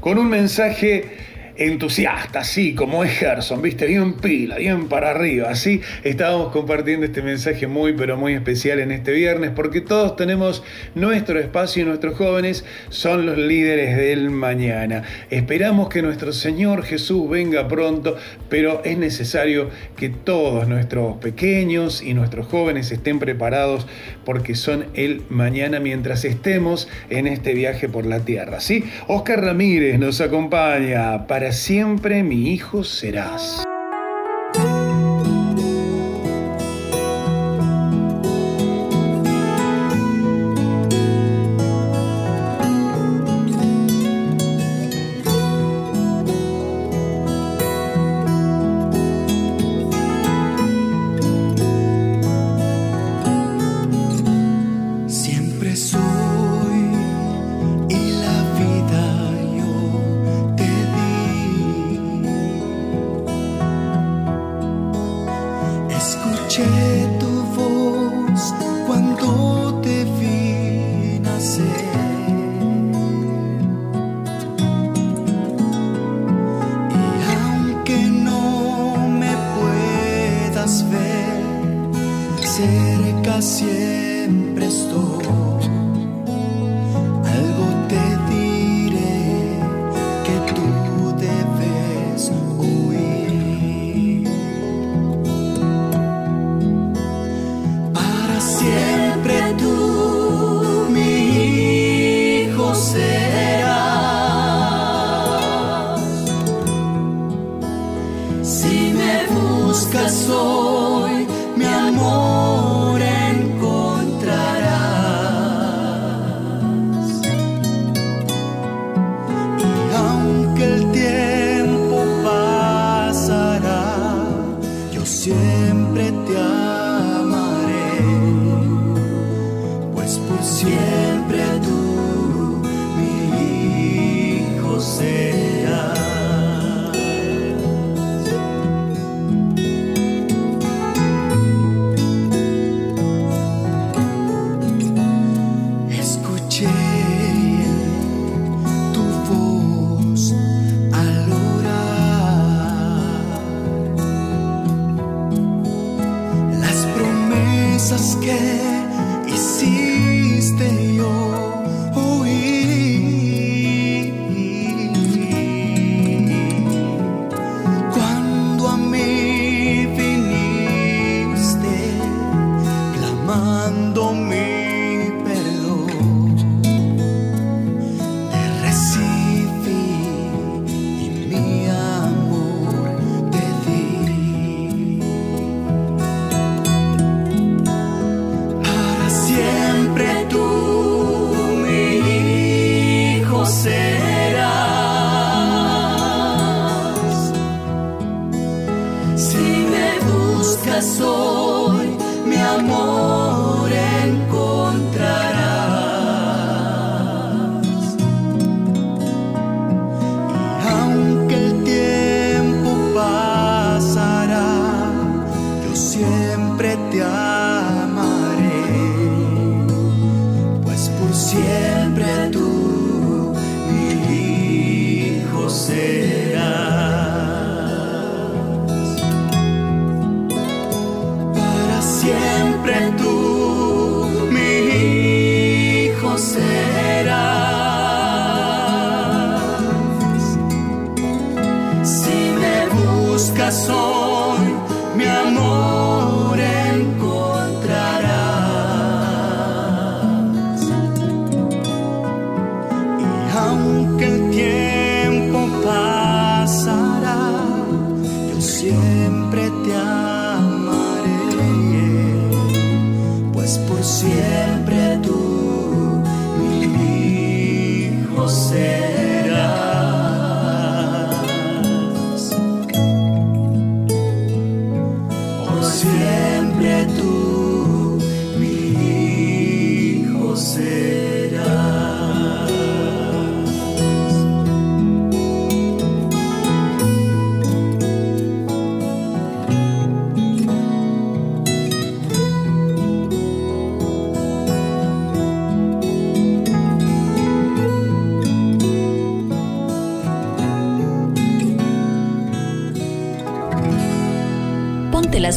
Con un mensaje entusiasta, así como es Gerson, viste, bien pila, bien para arriba, así estábamos compartiendo este mensaje muy pero muy especial en este viernes porque todos tenemos nuestro espacio y nuestros jóvenes son los líderes del mañana. Esperamos que nuestro Señor Jesús venga pronto, pero es necesario que todos nuestros pequeños y nuestros jóvenes estén preparados porque son el mañana mientras estemos en este viaje por la tierra, ¿sí? Oscar Ramírez nos acompaña para siempre mi hijo serás.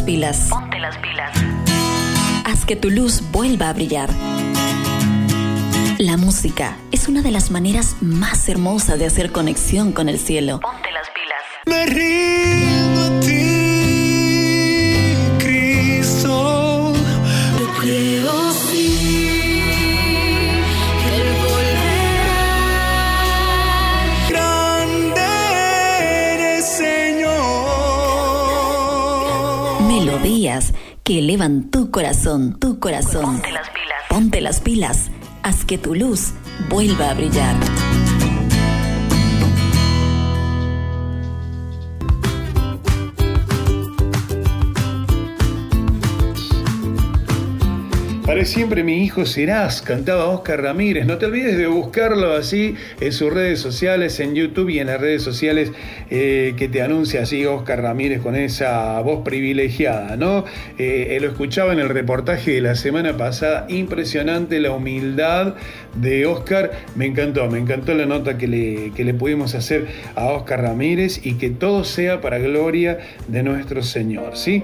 Pilas. Ponte las pilas. Haz que tu luz vuelva a brillar. La música es una de las maneras más hermosas de hacer conexión con el cielo. Ponte las pilas. Que elevan tu corazón, tu corazón. Ponte las pilas. Ponte las pilas. Haz que tu luz vuelva a brillar. Para siempre mi hijo serás, cantaba Oscar Ramírez. No te olvides de buscarlo así en sus redes sociales, en YouTube y en las redes sociales eh, que te anuncia así Oscar Ramírez con esa voz privilegiada, ¿no? Eh, lo escuchaba en el reportaje de la semana pasada, impresionante la humildad de Oscar. Me encantó, me encantó la nota que le, que le pudimos hacer a Oscar Ramírez y que todo sea para gloria de nuestro Señor, ¿sí?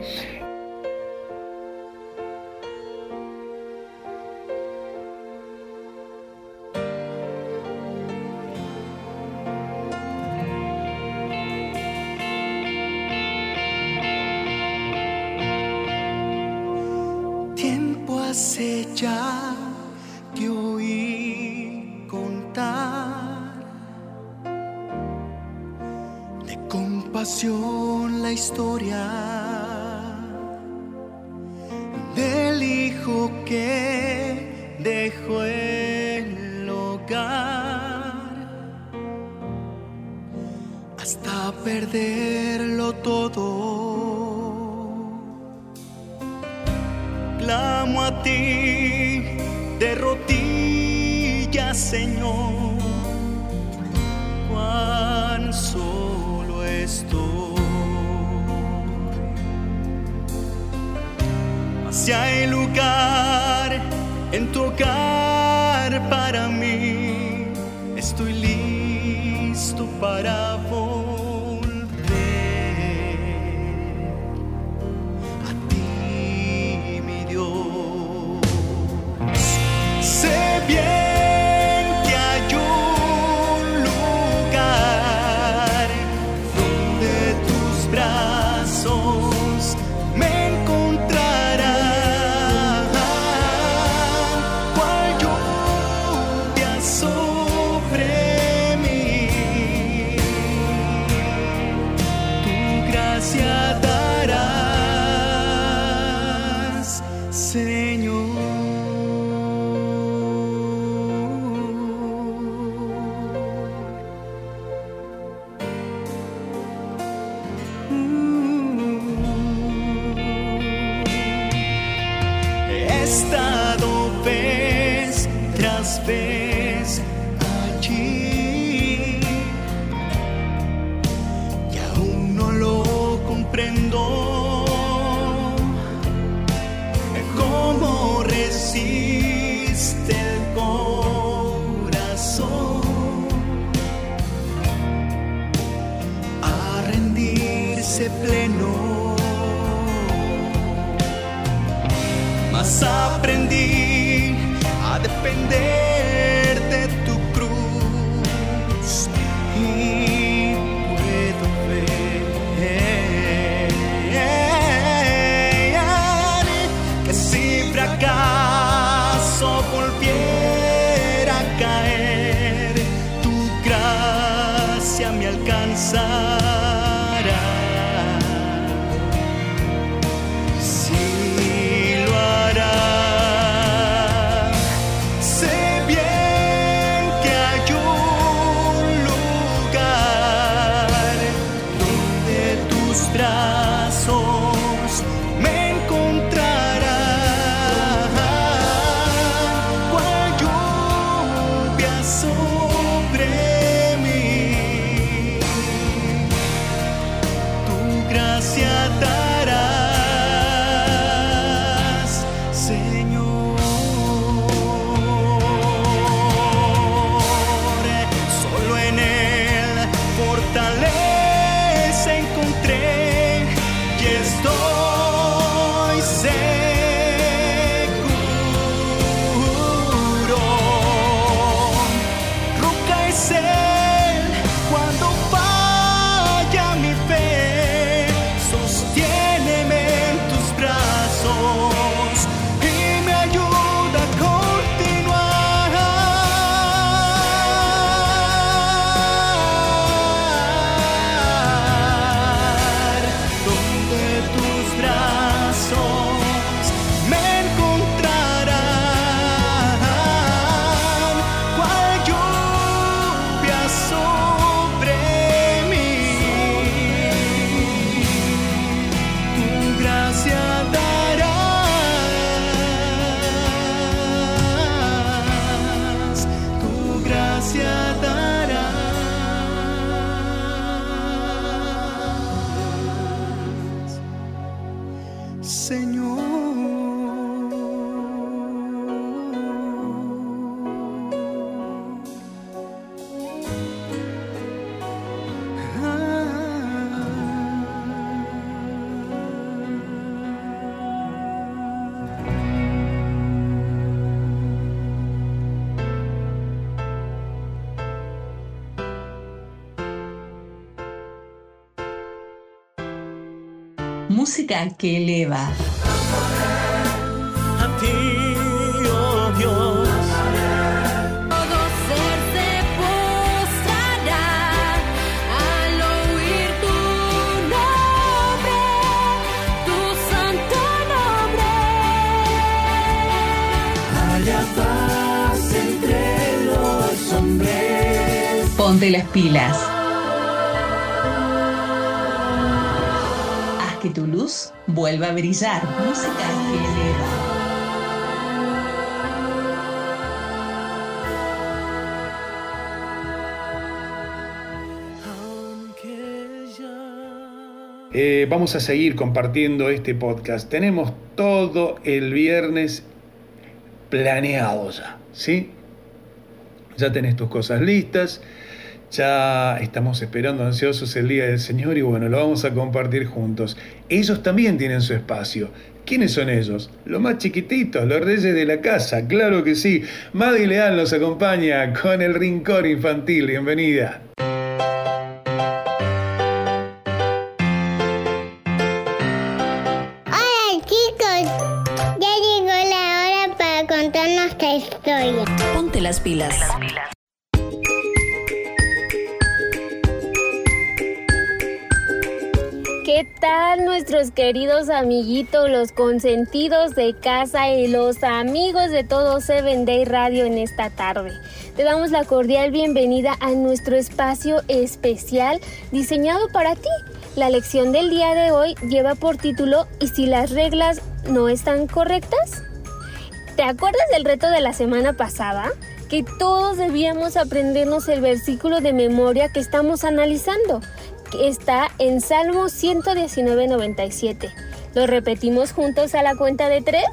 Señor. Música que eleva. A ti, oh Dios. Todo ser se postrará al oír tu nombre, tu santo nombre. Haya paz entre los hombres. Ponte las pilas. Luz vuelva a brillar. Música que eleva. Eh, vamos a seguir compartiendo este podcast. Tenemos todo el viernes planeado ya, ¿sí? Ya tenés tus cosas listas, ya estamos esperando ansiosos el Día del Señor y bueno, lo vamos a compartir juntos. Ellos también tienen su espacio. ¿Quiénes son ellos? Los más chiquititos, los reyes de la casa, claro que sí. Maddy Leal nos acompaña con el Rincón Infantil. Bienvenida. Hola chicos, ya llegó la hora para contar nuestra historia. Ponte las pilas. Tal nuestros queridos amiguitos, los consentidos de casa y los amigos de todo Seven Day Radio en esta tarde? Te damos la cordial bienvenida a nuestro espacio especial diseñado para ti. La lección del día de hoy lleva por título ¿Y si las reglas no están correctas? ¿Te acuerdas del reto de la semana pasada? Que todos debíamos aprendernos el versículo de memoria que estamos analizando, está en Salmo 119.97. ¿Lo repetimos juntos a la cuenta de tres?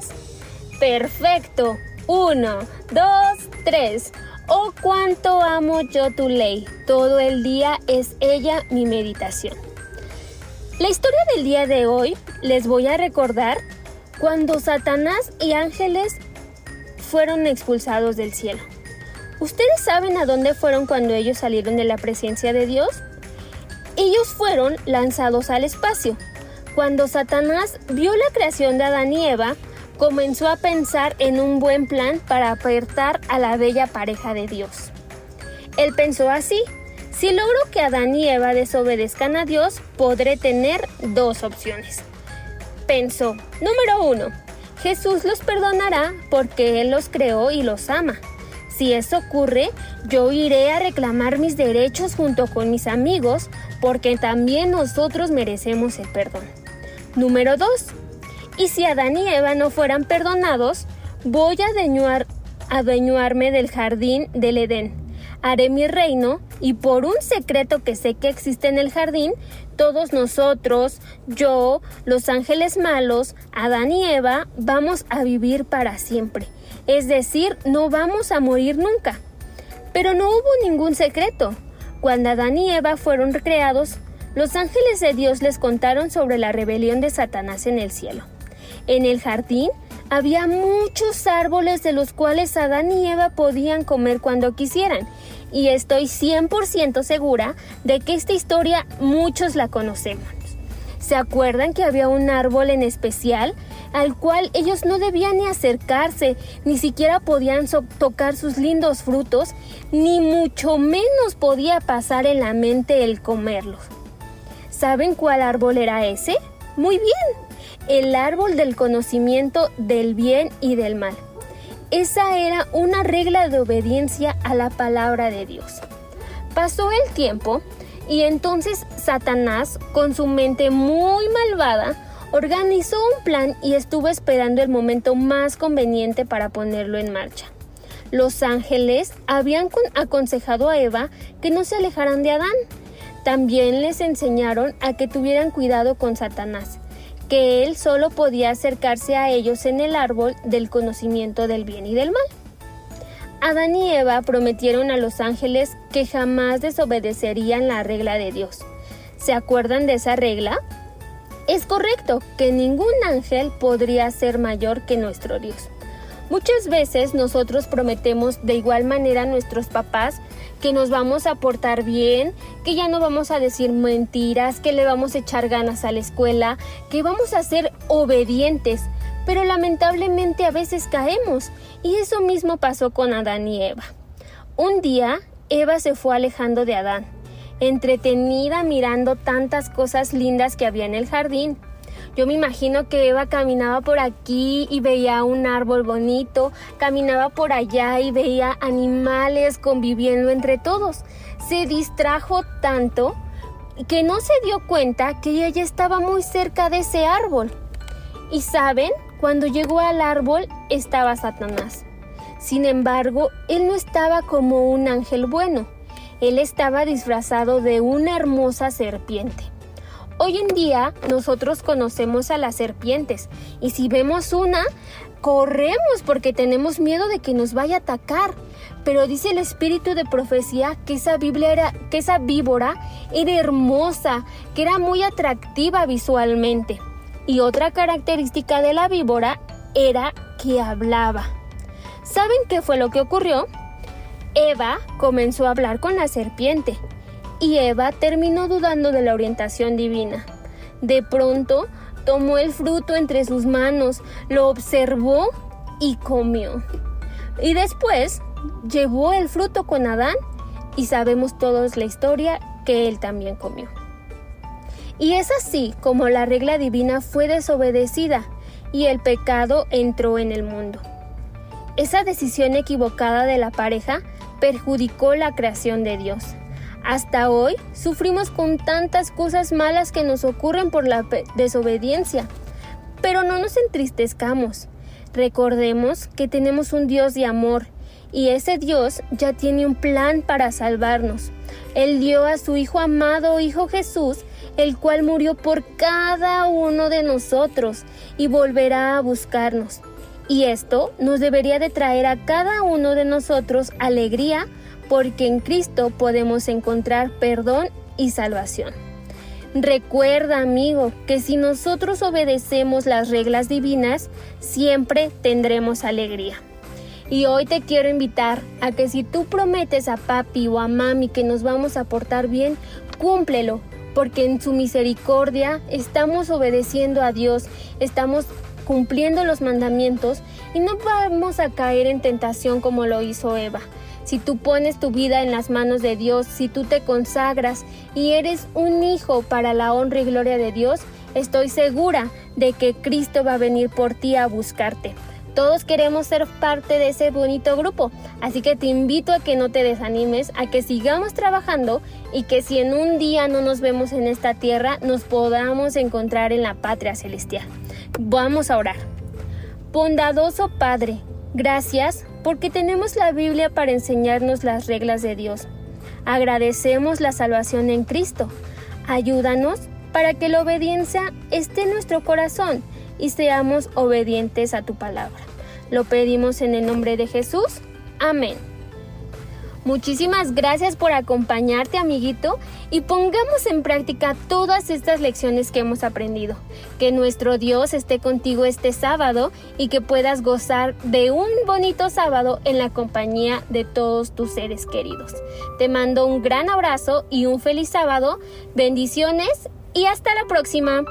Perfecto. Uno, dos, tres. Oh, cuánto amo yo tu ley. Todo el día es ella mi meditación. La historia del día de hoy les voy a recordar cuando Satanás y ángeles fueron expulsados del cielo. ¿Ustedes saben a dónde fueron cuando ellos salieron de la presencia de Dios? Ellos fueron lanzados al espacio. Cuando Satanás vio la creación de Adán y Eva, comenzó a pensar en un buen plan para apertar a la bella pareja de Dios. Él pensó así, si logro que Adán y Eva desobedezcan a Dios, podré tener dos opciones. Pensó, número uno, Jesús los perdonará porque Él los creó y los ama. Si eso ocurre, yo iré a reclamar mis derechos junto con mis amigos porque también nosotros merecemos el perdón. Número 2. Y si Adán y Eva no fueran perdonados, voy a adueñar, adueñarme del jardín del Edén. Haré mi reino y por un secreto que sé que existe en el jardín, todos nosotros, yo, los ángeles malos, Adán y Eva, vamos a vivir para siempre. Es decir, no vamos a morir nunca. Pero no hubo ningún secreto. Cuando Adán y Eva fueron creados, los ángeles de Dios les contaron sobre la rebelión de Satanás en el cielo. En el jardín había muchos árboles de los cuales Adán y Eva podían comer cuando quisieran. y estoy 100% segura de que esta historia muchos la conocemos. ¿Se acuerdan que había un árbol en especial al cual ellos no debían ni acercarse, ni siquiera podían tocar sus lindos frutos, ni mucho menos podía pasar en la mente el comerlos? ¿Saben cuál árbol era ese? Muy bien, el árbol del conocimiento del bien y del mal. Esa era una regla de obediencia a la palabra de Dios. Pasó el tiempo y entonces Satanás, con su mente muy malvada, organizó un plan y estuvo esperando el momento más conveniente para ponerlo en marcha. Los ángeles habían aconsejado a Eva que no se alejaran de Adán. También les enseñaron a que tuvieran cuidado con Satanás que él solo podía acercarse a ellos en el árbol del conocimiento del bien y del mal. Adán y Eva prometieron a los ángeles que jamás desobedecerían la regla de Dios. ¿Se acuerdan de esa regla? Es correcto que ningún ángel podría ser mayor que nuestro Dios. Muchas veces nosotros prometemos de igual manera a nuestros papás que nos vamos a portar bien, que ya no vamos a decir mentiras, que le vamos a echar ganas a la escuela, que vamos a ser obedientes. Pero lamentablemente a veces caemos y eso mismo pasó con Adán y Eva. Un día Eva se fue alejando de Adán, entretenida mirando tantas cosas lindas que había en el jardín. Yo me imagino que Eva caminaba por aquí y veía un árbol bonito, caminaba por allá y veía animales conviviendo entre todos. Se distrajo tanto que no se dio cuenta que ella ya estaba muy cerca de ese árbol. Y saben, cuando llegó al árbol estaba Satanás. Sin embargo, él no estaba como un ángel bueno, él estaba disfrazado de una hermosa serpiente. Hoy en día nosotros conocemos a las serpientes y si vemos una, corremos porque tenemos miedo de que nos vaya a atacar. Pero dice el espíritu de profecía que esa, Biblia era, que esa víbora era hermosa, que era muy atractiva visualmente. Y otra característica de la víbora era que hablaba. ¿Saben qué fue lo que ocurrió? Eva comenzó a hablar con la serpiente y Eva terminó dudando de la orientación divina. De pronto, tomó el fruto entre sus manos, lo observó y comió. Y después llevó el fruto con Adán y sabemos todos la historia que él también comió. Y es así como la regla divina fue desobedecida y el pecado entró en el mundo. Esa decisión equivocada de la pareja perjudicó la creación de Dios. Hasta hoy sufrimos con tantas cosas malas que nos ocurren por la desobediencia. Pero no nos entristezcamos. Recordemos que tenemos un Dios de amor y ese Dios ya tiene un plan para salvarnos. Él dio a su Hijo amado, Hijo Jesús, el cual murió por cada uno de nosotros y volverá a buscarnos. Y esto nos debería de traer a cada uno de nosotros alegría porque en Cristo podemos encontrar perdón y salvación. Recuerda, amigo, que si nosotros obedecemos las reglas divinas, siempre tendremos alegría. Y hoy te quiero invitar a que si tú prometes a papi o a mami que nos vamos a portar bien, cúmplelo, porque en su misericordia estamos obedeciendo a Dios, estamos cumpliendo los mandamientos y no vamos a caer en tentación como lo hizo Eva si tú pones tu vida en las manos de Dios, si tú te consagras y eres un hijo para la honra y gloria de Dios, estoy segura de que Cristo va a venir por ti a buscarte. Todos queremos ser parte de ese bonito grupo, así que te invito a que no te desanimes, a que sigamos trabajando y que si en un día no nos vemos en esta tierra, nos podamos encontrar en la patria celestial. Vamos a orar. Bondadoso Padre, gracias porque tenemos la Biblia para enseñarnos las reglas de Dios. Agradecemos la salvación en Cristo. Ayúdanos para que la obediencia esté en nuestro corazón y seamos obedientes a tu palabra. Lo pedimos en el nombre de Jesús. Amén. Muchísimas gracias por acompañarte, amiguito, y pongamos en práctica todas estas lecciones que hemos aprendido. Que nuestro Dios esté contigo este sábado y que puedas gozar de un bonito sábado en la compañía de todos tus seres queridos. Te mando un gran abrazo y un feliz sábado. Bendiciones y hasta la próxima.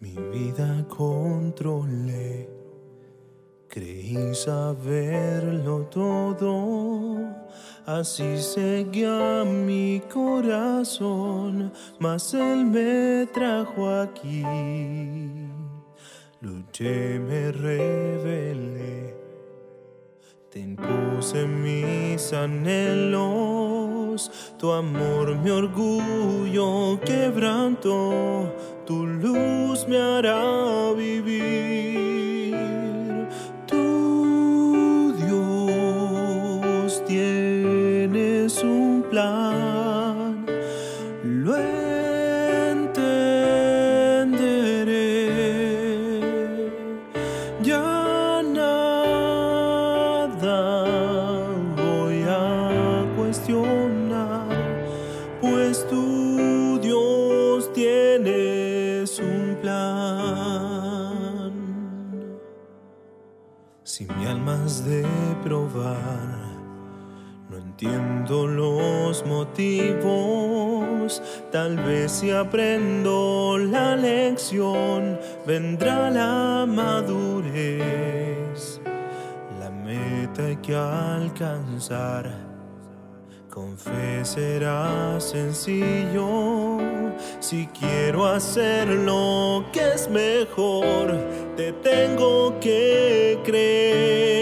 Mi vida controlé, creí saberlo todo, así seguía mi corazón, mas él me trajo aquí. Luché, me rebelé, te impuse mis anhelos, tu amor mi orgullo quebrantó tu luz me hará Si aprendo la lección, vendrá la madurez. La meta hay que alcanzar. Con fe será sencillo. Si quiero hacer lo que es mejor, te tengo que creer.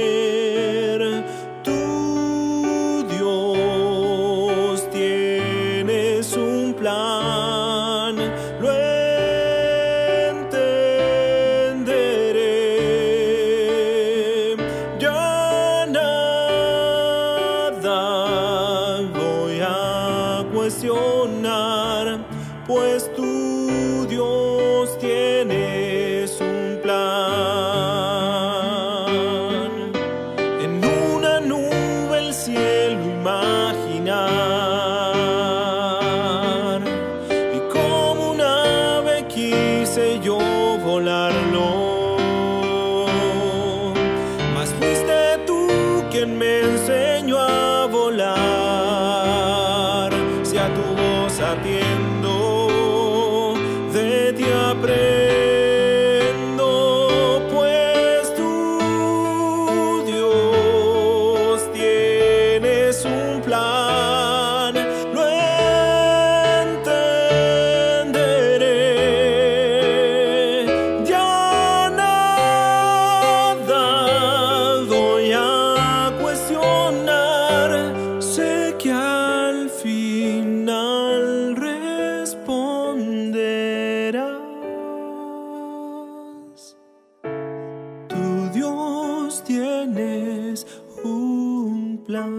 ¿Le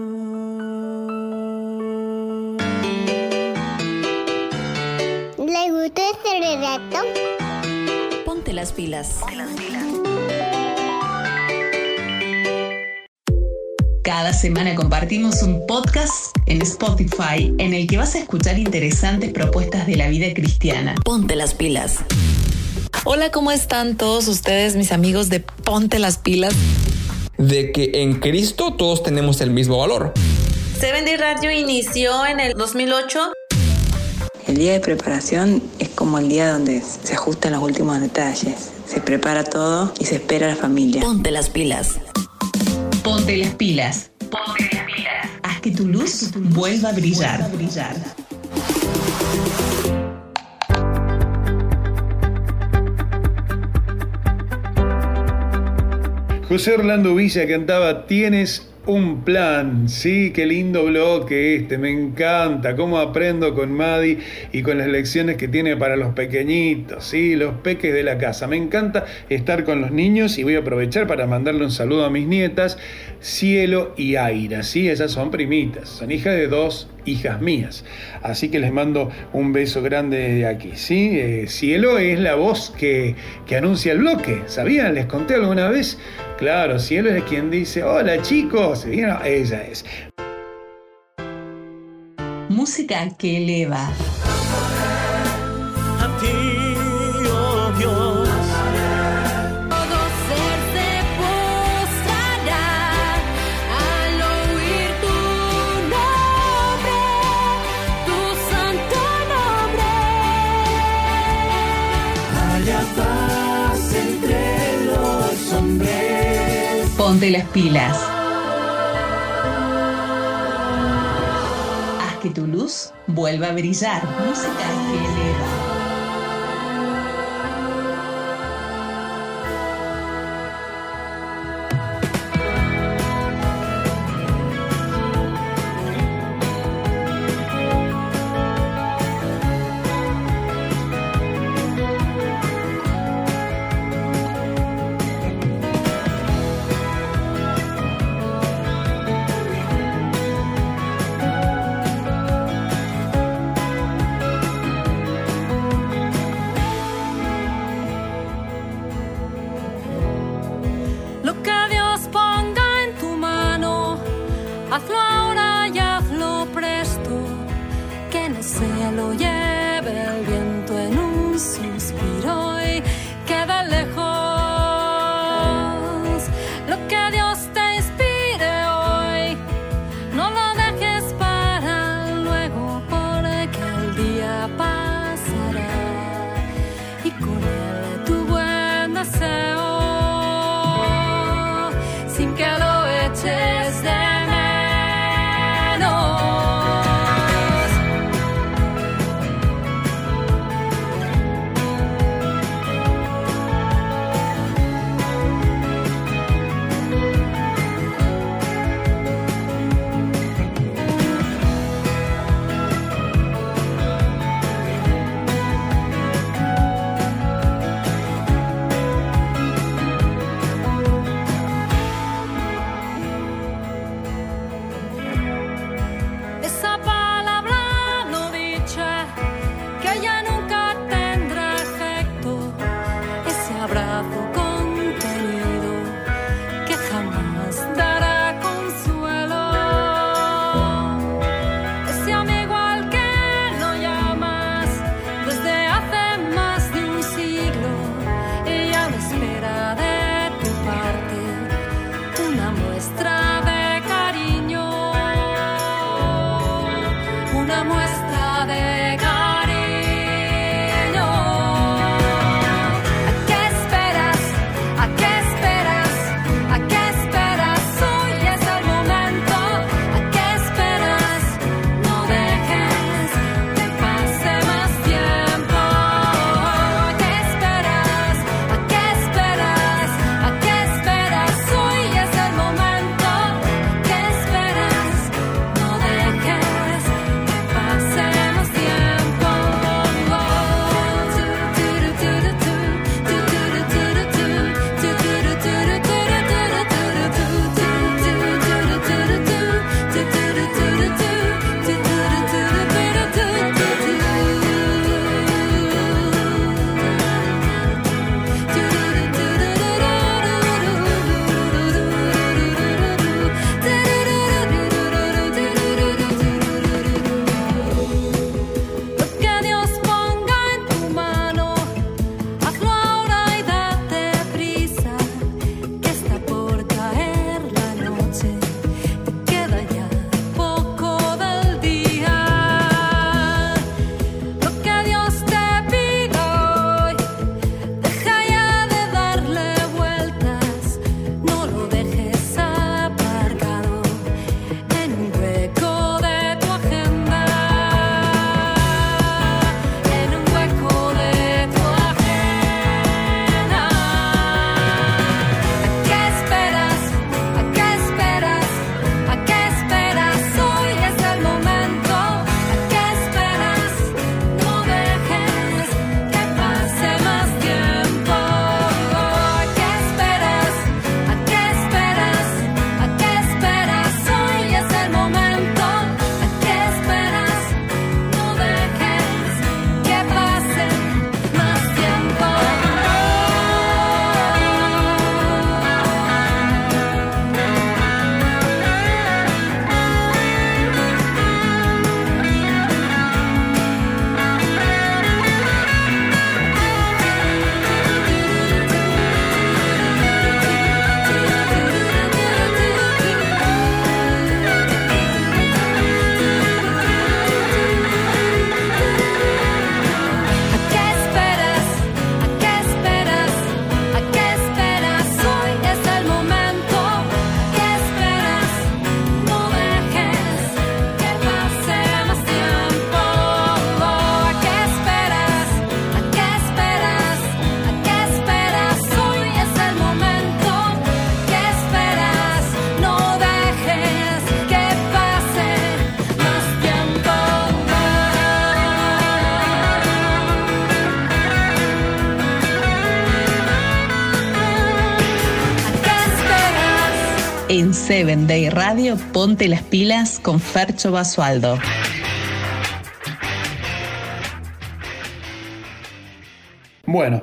gustó este relato? Ponte las pilas. Cada semana compartimos un podcast en Spotify en el que vas a escuchar interesantes propuestas de la vida cristiana. Ponte las pilas. Hola, ¿cómo están todos ustedes, mis amigos de Ponte las pilas? De que en Cristo todos tenemos el mismo valor. Seven Day Radio inició en el 2008. El día de preparación es como el día donde se ajustan los últimos detalles. Se prepara todo y se espera a la familia. Ponte las pilas. Ponte las pilas. Ponte las pilas. Haz que tu luz vuelva a brillar. brillar. José Orlando Villa cantaba Tienes un plan, sí, qué lindo bloque este, me encanta, cómo aprendo con Madi y con las lecciones que tiene para los pequeñitos, sí, los peques de la casa. Me encanta estar con los niños y voy a aprovechar para mandarle un saludo a mis nietas, Cielo y Aira, sí, esas son primitas, son hijas de dos hijas mías. Así que les mando un beso grande desde aquí. ¿sí? Eh, Cielo es la voz que, que anuncia el bloque. ¿Sabían? ¿Les conté alguna vez? Claro, Cielo es quien dice, hola chicos. Y no, ella es. Música que eleva. Ponte las pilas. Haz que tu luz vuelva a brillar. Música que eleva. En Seven Day Radio Ponte las Pilas con Fercho Basualdo. Bueno,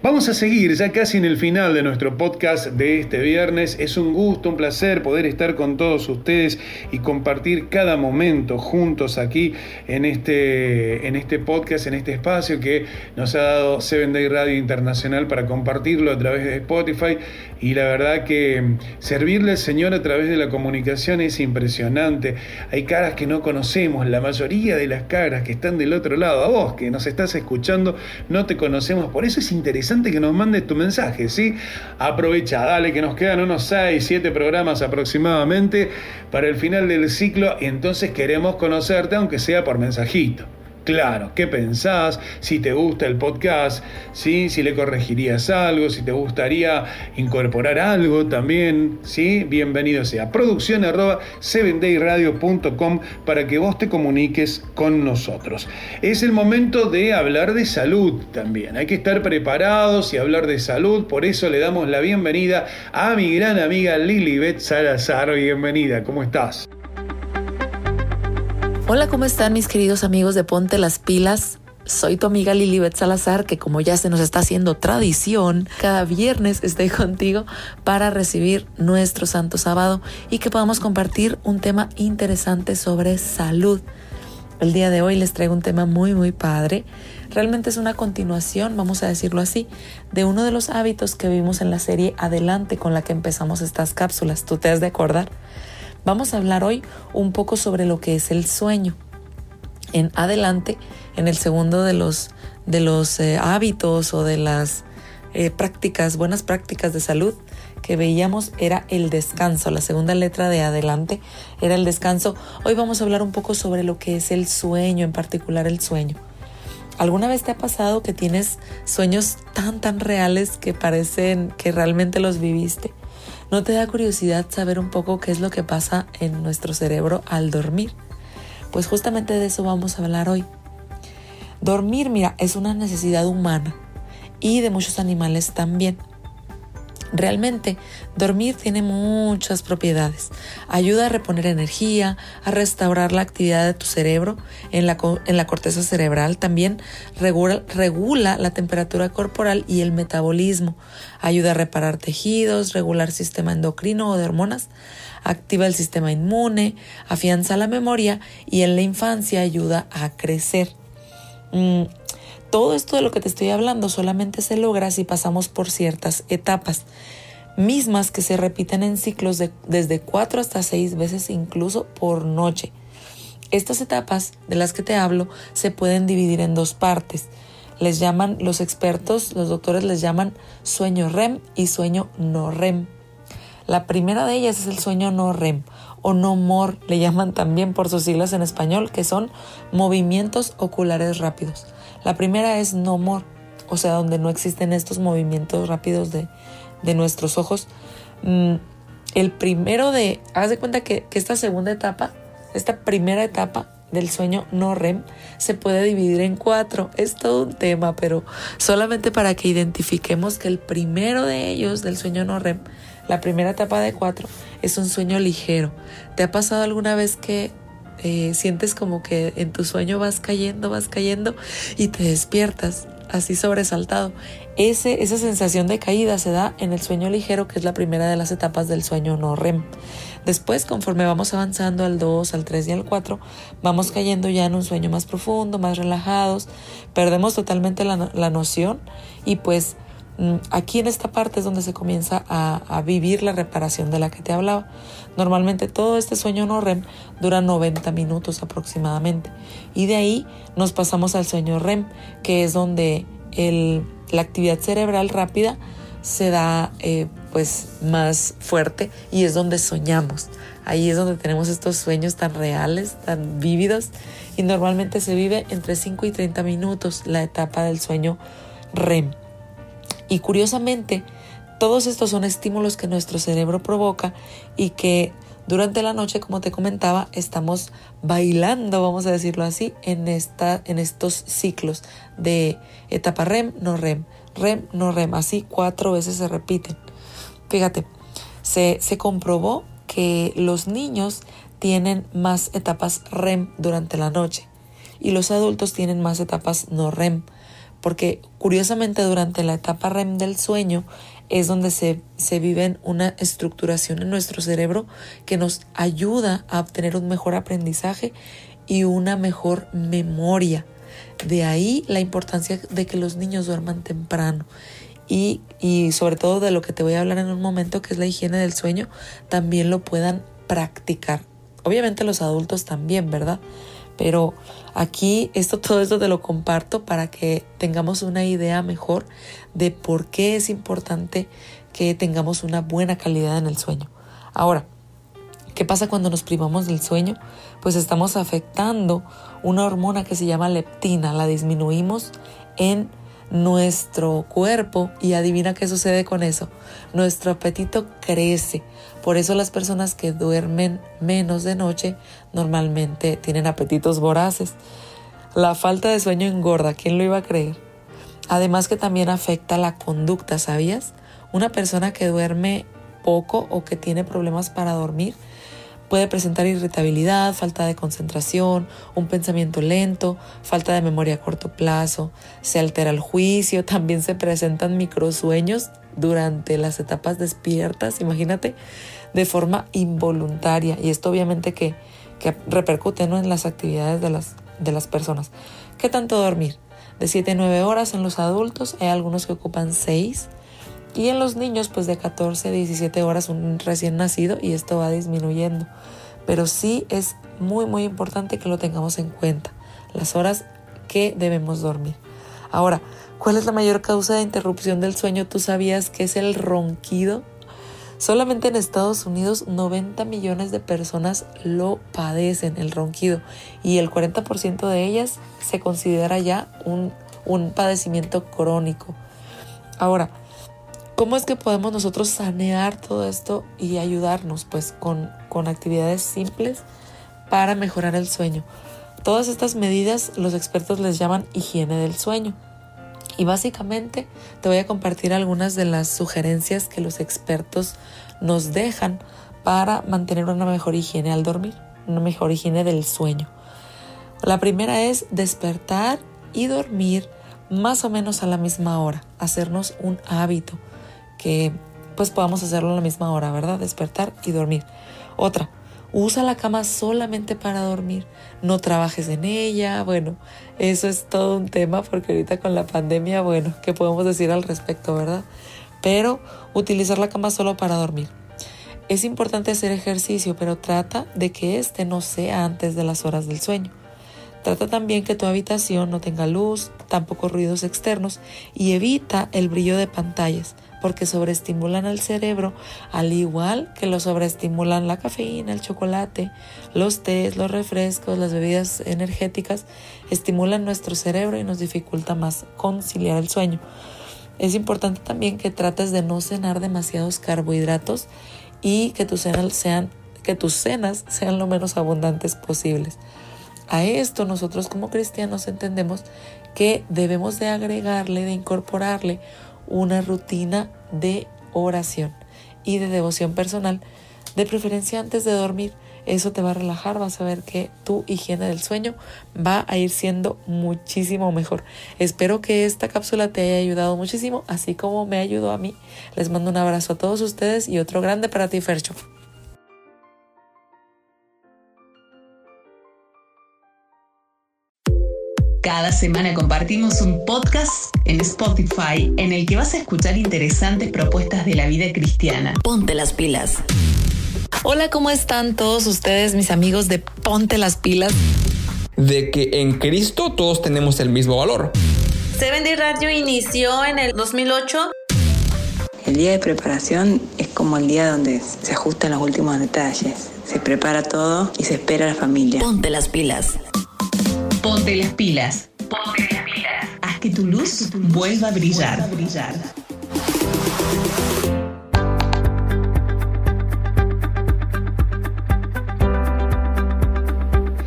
vamos a seguir ya casi en el final de nuestro podcast de este viernes. Es un gusto, un placer poder estar con todos ustedes y compartir cada momento juntos aquí en este, en este podcast, en este espacio que nos ha dado Seven Day Radio Internacional para compartirlo a través de Spotify. Y la verdad que servirle al Señor a través de la comunicación es impresionante. Hay caras que no conocemos, la mayoría de las caras que están del otro lado, a vos que nos estás escuchando, no te conocemos. Por eso es interesante que nos mandes tu mensaje, ¿sí? Aprovecha, dale que nos quedan unos 6, 7 programas aproximadamente para el final del ciclo entonces queremos conocerte aunque sea por mensajito. Claro, ¿qué pensás? Si te gusta el podcast, ¿sí? si le corregirías algo, si te gustaría incorporar algo también, ¿sí? bienvenido sea. Producción arroba 7dayradio.com para que vos te comuniques con nosotros. Es el momento de hablar de salud también. Hay que estar preparados y hablar de salud. Por eso le damos la bienvenida a mi gran amiga Lilibet Salazar. Bienvenida, ¿cómo estás? Hola, ¿cómo están mis queridos amigos de Ponte las Pilas? Soy tu amiga Lilibet Salazar, que como ya se nos está haciendo tradición, cada viernes estoy contigo para recibir nuestro Santo Sábado y que podamos compartir un tema interesante sobre salud. El día de hoy les traigo un tema muy muy padre. Realmente es una continuación, vamos a decirlo así, de uno de los hábitos que vimos en la serie Adelante con la que empezamos estas cápsulas. ¿Tú te has de acordar? Vamos a hablar hoy un poco sobre lo que es el sueño. En adelante, en el segundo de los, de los eh, hábitos o de las eh, prácticas, buenas prácticas de salud que veíamos era el descanso. La segunda letra de adelante era el descanso. Hoy vamos a hablar un poco sobre lo que es el sueño, en particular el sueño. ¿Alguna vez te ha pasado que tienes sueños tan, tan reales que parecen que realmente los viviste? ¿No te da curiosidad saber un poco qué es lo que pasa en nuestro cerebro al dormir? Pues justamente de eso vamos a hablar hoy. Dormir, mira, es una necesidad humana y de muchos animales también. Realmente, dormir tiene muchas propiedades. Ayuda a reponer energía, a restaurar la actividad de tu cerebro en la, en la corteza cerebral. También regula, regula la temperatura corporal y el metabolismo. Ayuda a reparar tejidos, regular sistema endocrino o de hormonas. Activa el sistema inmune, afianza la memoria y en la infancia ayuda a crecer. Mm, todo esto de lo que te estoy hablando solamente se logra si pasamos por ciertas etapas, mismas que se repiten en ciclos de desde cuatro hasta seis veces incluso por noche. Estas etapas de las que te hablo se pueden dividir en dos partes. Les llaman los expertos, los doctores les llaman sueño REM y sueño no REM. La primera de ellas es el sueño no REM o no MOR, le llaman también por sus siglas en español, que son movimientos oculares rápidos. La primera es no more, o sea, donde no existen estos movimientos rápidos de, de nuestros ojos. Mm, el primero de, haz de cuenta que, que esta segunda etapa, esta primera etapa del sueño no REM se puede dividir en cuatro. Es todo un tema, pero solamente para que identifiquemos que el primero de ellos, del sueño no REM, la primera etapa de cuatro, es un sueño ligero. ¿Te ha pasado alguna vez que eh, sientes como que en tu sueño vas cayendo, vas cayendo y te despiertas así sobresaltado. Ese, esa sensación de caída se da en el sueño ligero, que es la primera de las etapas del sueño no REM. Después, conforme vamos avanzando al 2, al 3 y al 4, vamos cayendo ya en un sueño más profundo, más relajados, perdemos totalmente la, la noción y pues aquí en esta parte es donde se comienza a, vivir la reparación de la que te hablaba. Normalmente todo este sueño no REM dura 90 minutos aproximadamente y de ahí nos pasamos al sueño REM, que es donde la actividad cerebral rápida se da eh, pues más fuerte y es donde soñamos. Ahí es donde tenemos estos sueños tan reales, tan vívidos y normalmente se vive entre 5 y 30 minutos la etapa del sueño REM. Y curiosamente, todos estos son estímulos que nuestro cerebro provoca y que durante la noche, como te comentaba, estamos bailando, vamos a decirlo así, en, esta, en estos ciclos de etapa REM, no REM, REM, no REM, así cuatro veces se repiten. Fíjate, Se, se comprobó que los niños tienen más etapas REM durante la noche y los adultos tienen más etapas no REM, porque curiosamente durante la etapa REM del sueño es donde se, se vive una estructuración en nuestro cerebro que nos ayuda a obtener un mejor aprendizaje y una mejor memoria. De ahí la importancia de que los niños duerman temprano. Y, y, sobre todo de lo que te voy a hablar en un momento, que es la higiene del sueño, también lo puedan practicar. Obviamente los adultos también, ¿verdad? Pero aquí esto, todo esto te lo comparto para que tengamos una idea mejor de por qué es importante que tengamos una buena calidad en el sueño. Ahora, ¿qué pasa cuando nos privamos del sueño? Pues estamos afectando una hormona que se llama leptina, la disminuimos en nuestro cuerpo y adivina qué sucede con eso. Nuestro apetito crece. Por eso las personas que duermen menos de noche normalmente tienen apetitos voraces. La falta de sueño engorda, ¿quién lo iba a creer? Además que también afecta la conducta, ¿sabías? Una persona que duerme poco o que tiene problemas para dormir Puede presentar irritabilidad, falta de concentración, un pensamiento lento, falta de memoria a corto plazo, se altera el juicio, también se presentan microsueños durante las etapas despiertas, imagínate, de forma involuntaria. Y esto obviamente que, que repercute ¿no? en las actividades de las, de las personas. ¿Qué tanto dormir? De 7 a 9 horas en los adultos, hay algunos que ocupan 6 y en los niños, pues de 14 a 17 horas un recién nacido y esto va disminuyendo. Pero sí es muy, muy importante que lo tengamos en cuenta, las horas que debemos dormir. Ahora, ¿cuál es la mayor causa de interrupción del sueño? ¿Tú sabías que es el ronquido? Solamente en Estados Unidos 90 millones de personas lo padecen, el ronquido, y el 40% de ellas se considera ya un, un padecimiento crónico. Ahora, ¿Cómo es que podemos nosotros sanear todo esto y ayudarnos pues con, con actividades simples para mejorar el sueño? Todas estas medidas los expertos les llaman higiene del sueño. Y básicamente te voy a compartir algunas de las sugerencias que los expertos nos dejan para mantener una mejor higiene al dormir, una mejor higiene del sueño. La primera es despertar y dormir más o menos a la misma hora, hacernos un hábito que pues podamos hacerlo a la misma hora, ¿verdad? Despertar y dormir. Otra, usa la cama solamente para dormir, no trabajes en ella, bueno, eso es todo un tema porque ahorita con la pandemia, bueno, ¿qué podemos decir al respecto, verdad? Pero utilizar la cama solo para dormir. Es importante hacer ejercicio, pero trata de que este no sea antes de las horas del sueño. Trata también que tu habitación no tenga luz, tampoco ruidos externos y evita el brillo de pantallas porque sobreestimulan al cerebro al igual que lo sobreestimulan la cafeína, el chocolate, los tés, los refrescos, las bebidas energéticas, estimulan nuestro cerebro y nos dificulta más conciliar el sueño. Es importante también que trates de no cenar demasiados carbohidratos y que tus cenas sean, que tus cenas sean lo menos abundantes posibles. A esto nosotros como cristianos entendemos que debemos de agregarle, de incorporarle una rutina de oración y de devoción personal, de preferencia antes de dormir. Eso te va a relajar, vas a ver que tu higiene del sueño va a ir siendo muchísimo mejor. Espero que esta cápsula te haya ayudado muchísimo, así como me ayudó a mí. Les mando un abrazo a todos ustedes y otro grande para ti, Fercho. Cada semana compartimos un podcast en Spotify en el que vas a escuchar interesantes propuestas de la vida cristiana. Ponte las pilas. Hola, ¿cómo están todos ustedes, mis amigos de Ponte las pilas? De que en Cristo todos tenemos el mismo valor. Seven Day Radio inició en el 2008. El día de preparación es como el día donde se ajustan los últimos detalles. Se prepara todo y se espera a la familia. Ponte las pilas. Ponte las pilas. Ponte las pilas. Haz que tu luz vuelva a brillar.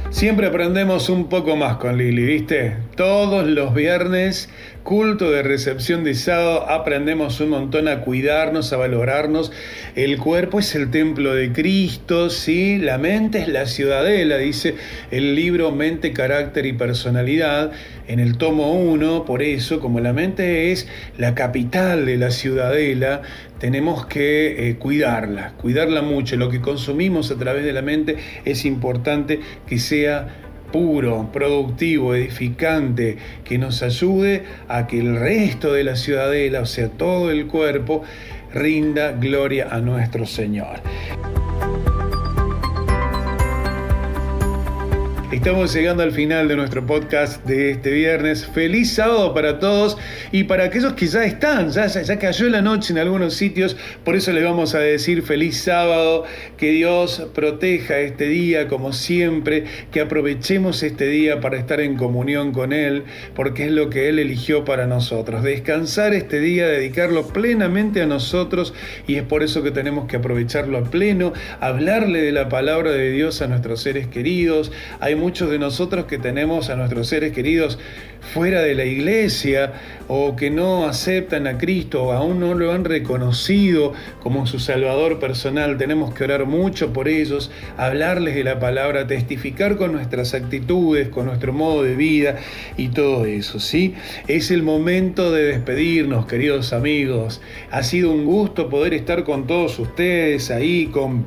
Siempre aprendemos un poco más con Lili, ¿viste? Todos los viernes, culto de recepción de sábado, aprendemos un montón a cuidarnos, a valorarnos. El cuerpo es el templo de Cristo, ¿sí? La mente es la ciudadela, dice el libro Mente, Carácter y Personalidad en el tomo 1. Por eso, como la mente es la capital de la ciudadela, tenemos que eh, cuidarla, cuidarla mucho. Lo que consumimos a través de la mente es importante que sea puro, productivo, edificante, que nos ayude a que el resto de la ciudadela, o sea, todo el cuerpo, rinda gloria a nuestro Señor. Estamos llegando al final de nuestro podcast de este viernes. Feliz sábado para todos y para aquellos que ya están, ya, ya, cayó la noche en algunos sitios, por eso les vamos a decir feliz sábado, que Dios proteja este día como siempre, que aprovechemos este día para estar en comunión con Él, porque es lo que Él eligió para nosotros. Descansar este día, dedicarlo plenamente a nosotros y es por eso que tenemos que aprovecharlo a pleno, hablarle de la palabra de Dios a nuestros seres queridos. Hay muchos de nosotros que tenemos a nuestros seres queridos fuera de la iglesia o que no aceptan a Cristo o aún no lo han reconocido como su Salvador personal. Tenemos que orar mucho por ellos, hablarles de la palabra, testificar con nuestras actitudes, con nuestro modo de vida y todo eso, ¿sí? Es el momento de despedirnos, queridos amigos. Ha sido un gusto poder estar con todos ustedes ahí, con,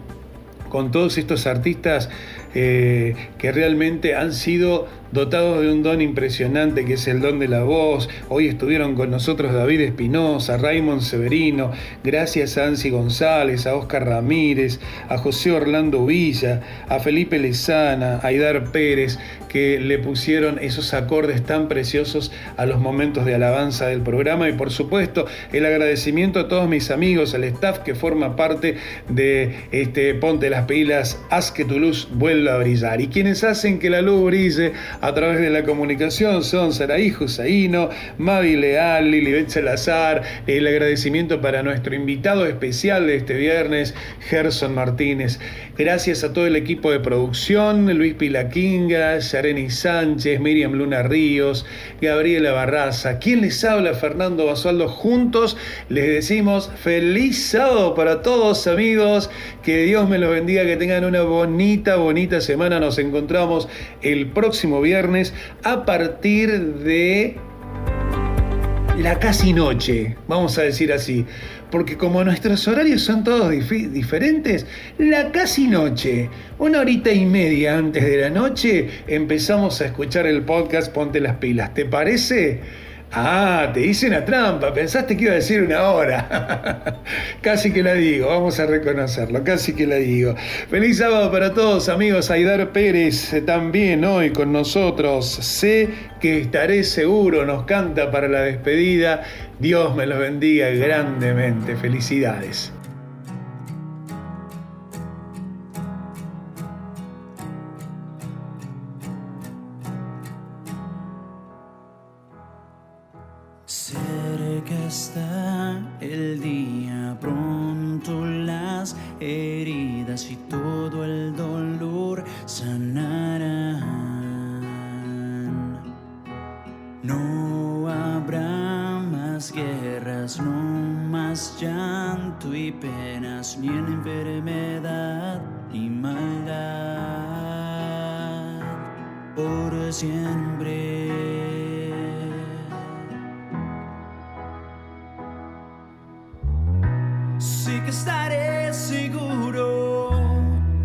con todos estos artistas eh, que realmente han sido dotados de un don impresionante que es el don de la voz. Hoy estuvieron con nosotros David Espinosa, Raymond Severino, gracias a Ansi González, a Oscar Ramírez, a José Orlando Villa, a Felipe Lezana, a Aidar Pérez, que le pusieron esos acordes tan preciosos a los momentos de alabanza del programa y por supuesto el agradecimiento a todos mis amigos, al staff que forma parte de este Ponte las pilas, haz que tu luz vuelva a brillar y quienes hacen que la luz brille a través de la comunicación son Saraí Josaíno, Mavi Leal, Lilibet Salazar, el agradecimiento para nuestro invitado especial de este viernes, Gerson Martínez. Gracias a todo el equipo de producción, Luis Pilaquinga, Yareni Sánchez, Miriam Luna Ríos, Gabriela Barraza. ¿Quién les habla? Fernando Basualdo. Juntos les decimos feliz sábado para todos amigos. Que Dios me los bendiga, que tengan una bonita, bonita semana. Nos encontramos el próximo viernes a partir de la casi noche, vamos a decir así, porque como nuestros horarios son todos dif- diferentes, la casi noche, una horita y media antes de la noche, empezamos a escuchar el podcast Ponte las pilas. ¿Te parece? Ah, te hice una trampa, pensaste que iba a decir una hora. casi que la digo, vamos a reconocerlo, casi que la digo. Feliz sábado para todos, amigos. Aidar Pérez eh, también hoy con nosotros. Sé que estaré seguro, nos canta para la despedida. Dios me los bendiga grandemente. Felicidades. Y penas, ni en enfermedad ni maldad. Por siempre. Sí que estaré seguro,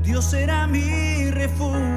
Dios será mi refugio,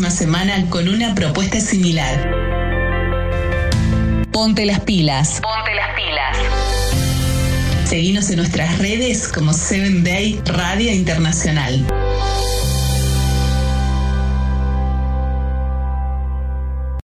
próxima semana con una propuesta similar. Ponte las pilas. Ponte las pilas. Seguimos en nuestras redes como Seven Day Radio Internacional.